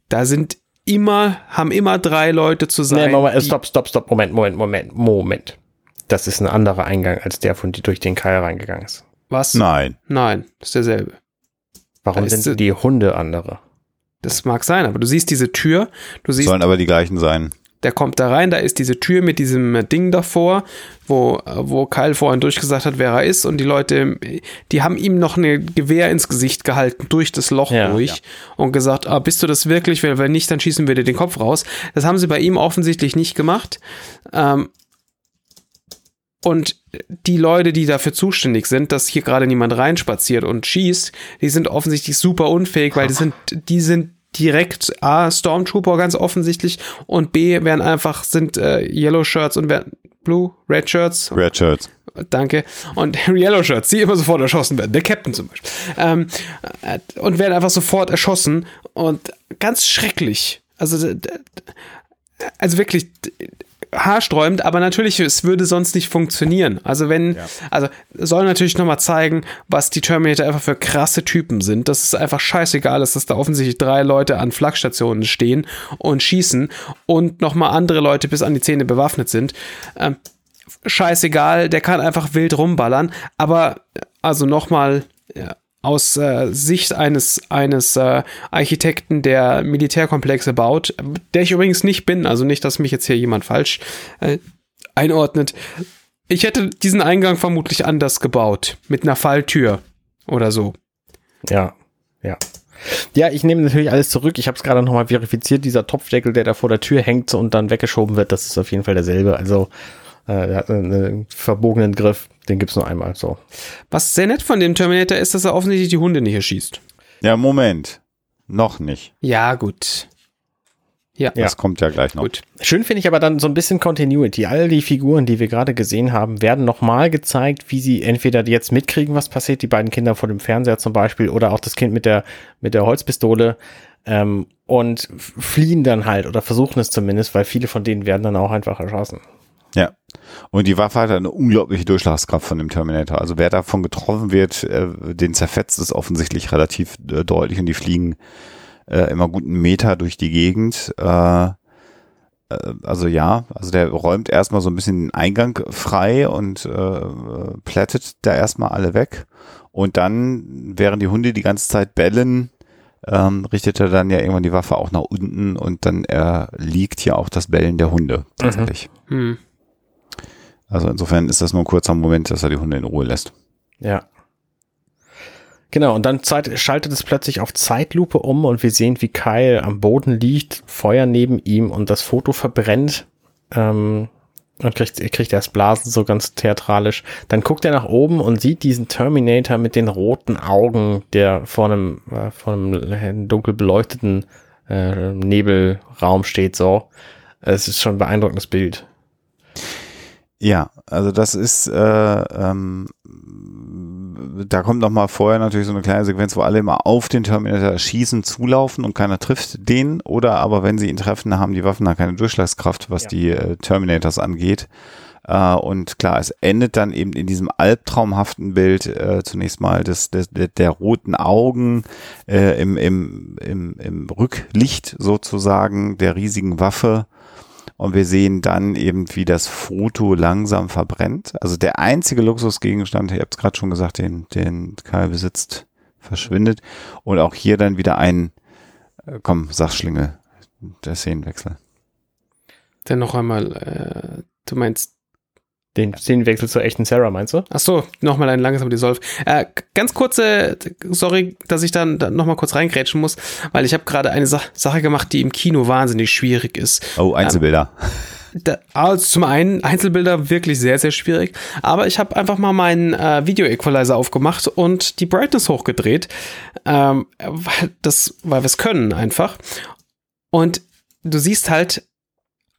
Da sind immer, haben immer drei Leute zu sein. Nee, Moment, stopp, stopp, stopp, Moment, Moment, Moment, Moment. Das ist ein anderer Eingang als der, von die durch den Keil reingegangen ist. Was? Nein. Nein, ist derselbe. Warum sind die Hunde andere? Das mag sein, aber du siehst diese Tür. Du siehst, Sollen aber die gleichen sein. Der kommt da rein, da ist diese Tür mit diesem Ding davor, wo, wo Kyle vorhin durchgesagt hat, wer er ist. Und die Leute, die haben ihm noch ein Gewehr ins Gesicht gehalten, durch das Loch ja, durch. Ja. Und gesagt, ah, bist du das wirklich? Wenn nicht, dann schießen wir dir den Kopf raus. Das haben sie bei ihm offensichtlich nicht gemacht. Ähm, und die Leute, die dafür zuständig sind, dass hier gerade niemand reinspaziert und schießt, die sind offensichtlich super unfähig, weil die sind, die sind direkt A, Stormtrooper ganz offensichtlich und B, werden einfach, sind äh, Yellow Shirts und werden Blue, Red Shirts. Red Shirts. Danke. Und Yellow Shirts, die immer sofort erschossen werden. Der Captain zum Beispiel. Ähm, äh, und werden einfach sofort erschossen und ganz schrecklich. Also, also wirklich, haarsträubend, aber natürlich, es würde sonst nicht funktionieren. Also wenn, ja. also soll natürlich nochmal zeigen, was die Terminator einfach für krasse Typen sind. Dass es einfach scheißegal ist, dass da offensichtlich drei Leute an Flakstationen stehen und schießen und nochmal andere Leute bis an die Zähne bewaffnet sind. Ähm, scheißegal, der kann einfach wild rumballern, aber also nochmal, ja, aus äh, Sicht eines, eines äh, Architekten, der Militärkomplexe baut, der ich übrigens nicht bin, also nicht, dass mich jetzt hier jemand falsch äh, einordnet. Ich hätte diesen Eingang vermutlich anders gebaut, mit einer Falltür oder so. Ja, ja. Ja, ich nehme natürlich alles zurück. Ich habe es gerade nochmal verifiziert. Dieser Topfdeckel, der da vor der Tür hängt und dann weggeschoben wird, das ist auf jeden Fall derselbe. Also er hat einen, einen verbogenen Griff. Den gibt's nur einmal so. Was sehr nett von dem Terminator ist, dass er offensichtlich die Hunde nicht erschießt. Ja, Moment. Noch nicht. Ja, gut. Ja, Ja. Das kommt ja gleich noch. gut. Schön finde ich aber dann so ein bisschen Continuity. All die Figuren, die wir gerade gesehen haben, werden nochmal gezeigt, wie sie entweder jetzt mitkriegen, was passiert, die beiden Kinder vor dem Fernseher zum Beispiel, oder auch das Kind mit der, mit der Holzpistole, ähm, und fliehen dann halt oder versuchen es zumindest, weil viele von denen werden dann auch einfach erschossen. Ja. Und die Waffe hat eine unglaubliche Durchschlagskraft von dem Terminator. Also wer davon getroffen wird, äh, den zerfetzt es offensichtlich relativ äh, deutlich und die fliegen äh, immer guten Meter durch die Gegend. Äh, äh, also ja, also der räumt erstmal so ein bisschen den Eingang frei und äh, plättet da erstmal alle weg. Und dann, während die Hunde die ganze Zeit bellen, ähm, richtet er dann ja irgendwann die Waffe auch nach unten und dann erliegt ja auch das Bellen der Hunde tatsächlich. Hm. Also insofern ist das nur ein kurzer Moment, dass er die Hunde in Ruhe lässt. Ja. Genau, und dann Zeit, schaltet es plötzlich auf Zeitlupe um und wir sehen, wie Kyle am Boden liegt, Feuer neben ihm und das Foto verbrennt. Ähm, und kriegt, er kriegt erst Blasen, so ganz theatralisch. Dann guckt er nach oben und sieht diesen Terminator mit den roten Augen, der vor einem, äh, vor einem dunkel beleuchteten äh, Nebelraum steht, so. Es ist schon ein beeindruckendes Bild. Ja, also das ist, äh, ähm, da kommt noch mal vorher natürlich so eine kleine Sequenz, wo alle immer auf den Terminator schießen, zulaufen und keiner trifft den. Oder aber wenn sie ihn treffen, haben die Waffen da keine Durchschlagskraft, was Ja. die äh, Terminators angeht. Äh, und klar, es endet dann eben in diesem albtraumhaften Bild äh, zunächst mal des, des, der, roten Augen äh, im, im, im, im Rücklicht sozusagen der riesigen Waffe. Und wir sehen dann eben, wie das Foto langsam verbrennt. Also der einzige Luxusgegenstand, ihr habt es gerade schon gesagt, den, den Kai besitzt, verschwindet. Und auch hier dann wieder ein, äh, komm, sag Schlingel, der Szenenwechsel. Dann noch einmal, äh, du meinst, Den Szenenwechsel zur echten Sarah, meinst du? ach so, noch mal ein langsam Dissolve. Äh, ganz kurze, sorry, dass ich dann, dann noch mal kurz reingrätschen muss, weil ich habe gerade eine Sa Sache gemacht, die im Kino wahnsinnig schwierig ist. Oh, Einzelbilder. Da, also zum einen Einzelbilder wirklich sehr, sehr schwierig, aber ich habe einfach mal meinen äh, Video-Equalizer aufgemacht und die Brightness hochgedreht, ähm, weil, das, weil wir es können einfach. Und du siehst halt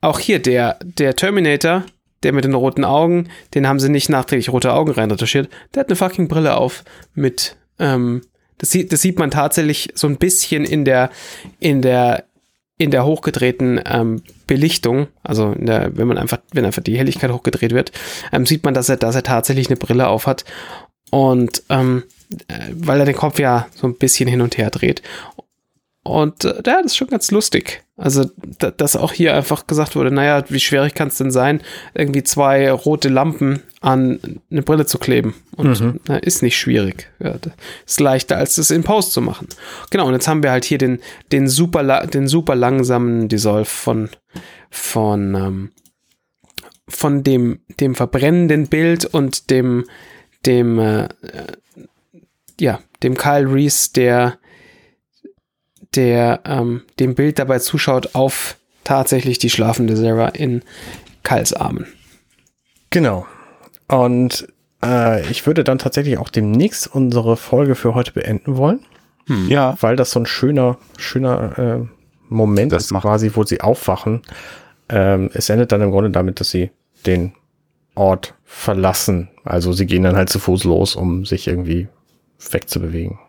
auch hier der, der Terminator, der mit den roten Augen, den haben sie nicht nachträglich rote Augen reinretuschiert, der hat eine fucking Brille auf mit, ähm, das sieht, das sieht man tatsächlich so ein bisschen in der, in der, in der hochgedrehten ähm, Belichtung, also der, wenn man einfach, wenn einfach die Helligkeit hochgedreht wird, ähm, sieht man, dass er, dass er tatsächlich eine Brille auf hat. Und ähm, äh, weil er den Kopf ja so ein bisschen hin und her dreht. Und äh, ja, das ist schon ganz lustig. Also, da, dass auch hier einfach gesagt wurde, naja, wie schwierig kann es denn sein, irgendwie zwei rote Lampen an eine Brille zu kleben? Und na, ist nicht schwierig. Ja, ist leichter, als das in Post zu machen. Genau, und jetzt haben wir halt hier den, den, super, den super langsamen Dissolve von, von, ähm, von dem, dem verbrennenden Bild und dem, dem, äh, äh, ja, dem Kyle Reese, der, der ähm, dem Bild dabei zuschaut auf tatsächlich die schlafende Sarah in Kyles Armen. Genau. Und äh, ich würde dann tatsächlich auch demnächst unsere Folge für heute beenden wollen, Ja, weil das so ein schöner, schöner äh, Moment Das ist macht- quasi, wo sie aufwachen. Ähm, es endet dann im Grunde damit, dass sie den Ort verlassen. Also sie gehen dann halt zu Fuß los, um sich irgendwie wegzubewegen.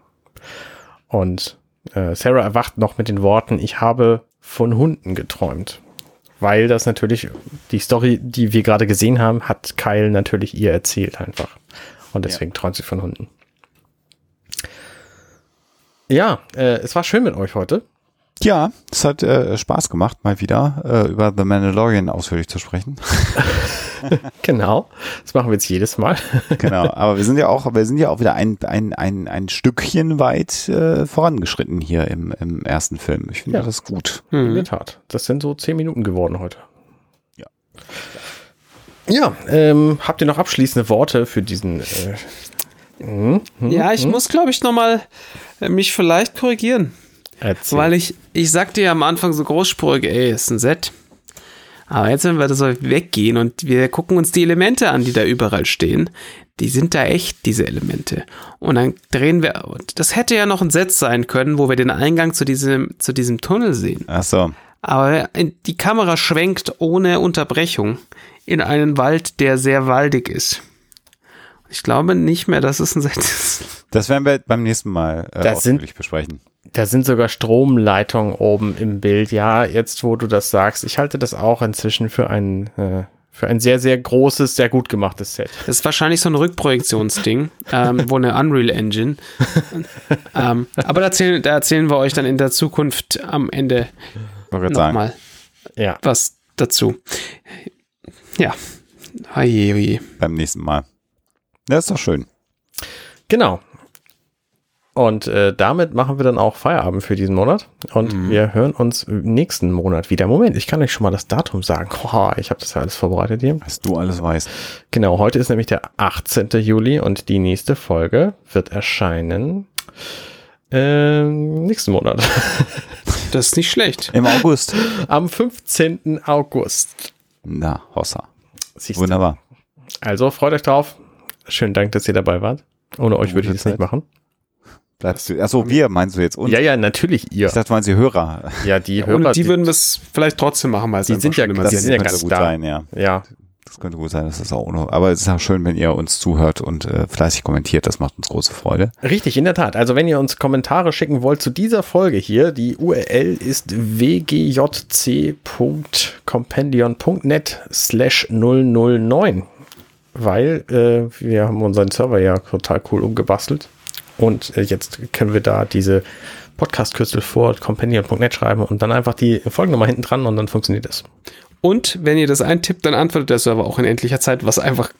Und Sarah erwacht noch mit den Worten, ich habe von Hunden geträumt. Weil das natürlich, die Story, die wir gerade gesehen haben, hat Kyle natürlich ihr erzählt einfach. Und deswegen träumt sie von Hunden. Ja, äh, es war schön mit euch heute. Ja, es hat äh, Spaß gemacht, mal wieder äh, über The Mandalorian ausführlich zu sprechen. genau. Das machen wir jetzt jedes Mal. genau, aber wir sind ja auch, wir sind ja auch wieder ein, ein, ein, ein Stückchen weit äh, vorangeschritten hier im, im ersten Film. Ich finde Ja. das gut. In der Tat. Das sind so zehn Minuten geworden heute. Ja. Ja, ähm, habt ihr noch abschließende Worte für diesen? Äh, hm, hm, Ja, ich muss, glaube ich, nochmal mich vielleicht korrigieren. erzähl. Weil ich, ich sagte ja am Anfang so großspurig, ey, ist ein Set. Aber jetzt, wenn wir das so weggehen und wir gucken uns die Elemente an, die da überall stehen, die sind da echt, diese Elemente. Und dann drehen wir, und das hätte ja noch ein Set sein können, wo wir den Eingang zu diesem, zu diesem Tunnel sehen. Ach so. Aber die Kamera schwenkt ohne Unterbrechung in einen Wald, der sehr waldig ist. Ich glaube nicht mehr, dass es ein Set ist. Das werden wir beim nächsten Mal äh, Das sind- besprechen. Da sind sogar Stromleitungen oben im Bild. Ja, jetzt wo du das sagst, ich halte das auch inzwischen für ein, äh, für ein sehr, sehr großes, sehr gut gemachtes Set. Das ist wahrscheinlich so ein Rückprojektionsding, ähm, wo eine Unreal Engine. ähm, aber da erzählen, da erzählen wir euch dann in der Zukunft am Ende nochmal Ja. was dazu. Ja. Oje, oje. Beim nächsten Mal. Das ist doch schön. Genau. Und äh, damit machen wir dann auch Feierabend für diesen Monat. Und wir hören uns nächsten Monat wieder. Moment, ich kann euch schon mal das Datum sagen. Oha, ich habe das ja alles vorbereitet hier. Was du alles weißt. Genau, heute ist nämlich der 18. Juli und die nächste Folge wird erscheinen ähm, nächsten Monat. Das ist nicht schlecht. Im August. Am 15. August. Na, Hossa. Siehst du. Wunderbar. Also freut euch drauf. Schönen Dank, dass ihr dabei wart. Ohne euch würde ich das nicht machen. Bleibst du. Achso, wir meinst du jetzt uns? Ja, ja, natürlich ihr. Ich dachte, meinen Sie Hörer. Ja, die Hörer, Und die würden wir es vielleicht trotzdem machen, weil Die einfach sind ja- das sind ja könnte ganz gut da. sein, ja. ja, Das könnte gut sein, dass das auch ohne. Aber es ist auch schön, wenn ihr uns zuhört und äh, fleißig kommentiert. Das macht uns große Freude. Richtig, in der Tat. Also wenn ihr uns Kommentare schicken wollt zu dieser Folge hier, die URL ist wgjc.compendion.net slash 009, weil äh, wir haben unseren Server ja total cool umgebastelt und äh, jetzt können wir da diese Podcast-Kürzel vor compendion.net schreiben und dann einfach die Folgennummer hinten dran und dann funktioniert das. Und wenn ihr das eintippt, dann antwortet der Server auch in endlicher Zeit, was einfach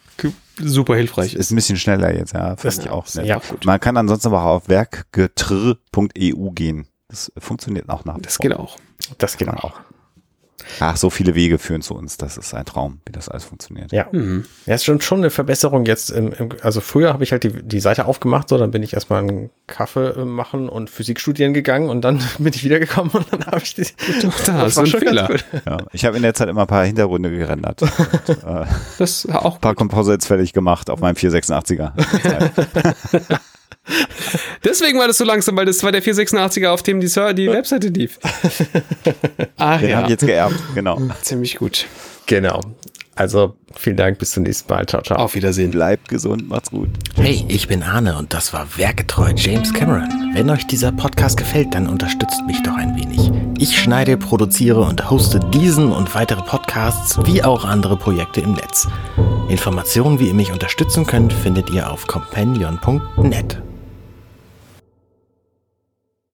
super hilfreich ist. Ist ein bisschen schneller jetzt, ja. Das Finde ich auch nett. ja, Man kann ansonsten aber auch auf werkgetrr.eu gehen. Das funktioniert auch nach. Das geht auch. Das geht auch. Ach, so viele Wege führen zu uns. Das ist ein Traum, wie das alles funktioniert. Ja. Ja, ist schon, schon eine Verbesserung jetzt. Im, im, also früher habe ich halt die, die Seite aufgemacht, so, dann bin ich erstmal einen Kaffee äh, machen und Physik studieren gegangen und dann bin ich wiedergekommen und dann habe ich die. Da hast du einen Fehler. Ja. Ich habe in der Zeit immer ein paar Hintergründe gerendert. und, äh, ein Das auch paar Composites fertig gemacht auf meinem 486er. Deswegen war das so langsam, weil das war der 486er, auf dem die, die Webseite lief. Ach Den ja, habe ich jetzt geerbt, genau. ziemlich gut. Genau. Also vielen Dank, bis zum nächsten Mal. Ciao, ciao. Auf Wiedersehen. Bleibt gesund, macht's gut. Hey, ich bin Arne und das war Werketreu James Cameron. Wenn euch dieser Podcast gefällt, dann unterstützt mich doch ein wenig. Ich schneide, produziere und hoste diesen und weitere Podcasts wie auch andere Projekte im Netz. Informationen, wie ihr mich unterstützen könnt, findet ihr auf companion.net.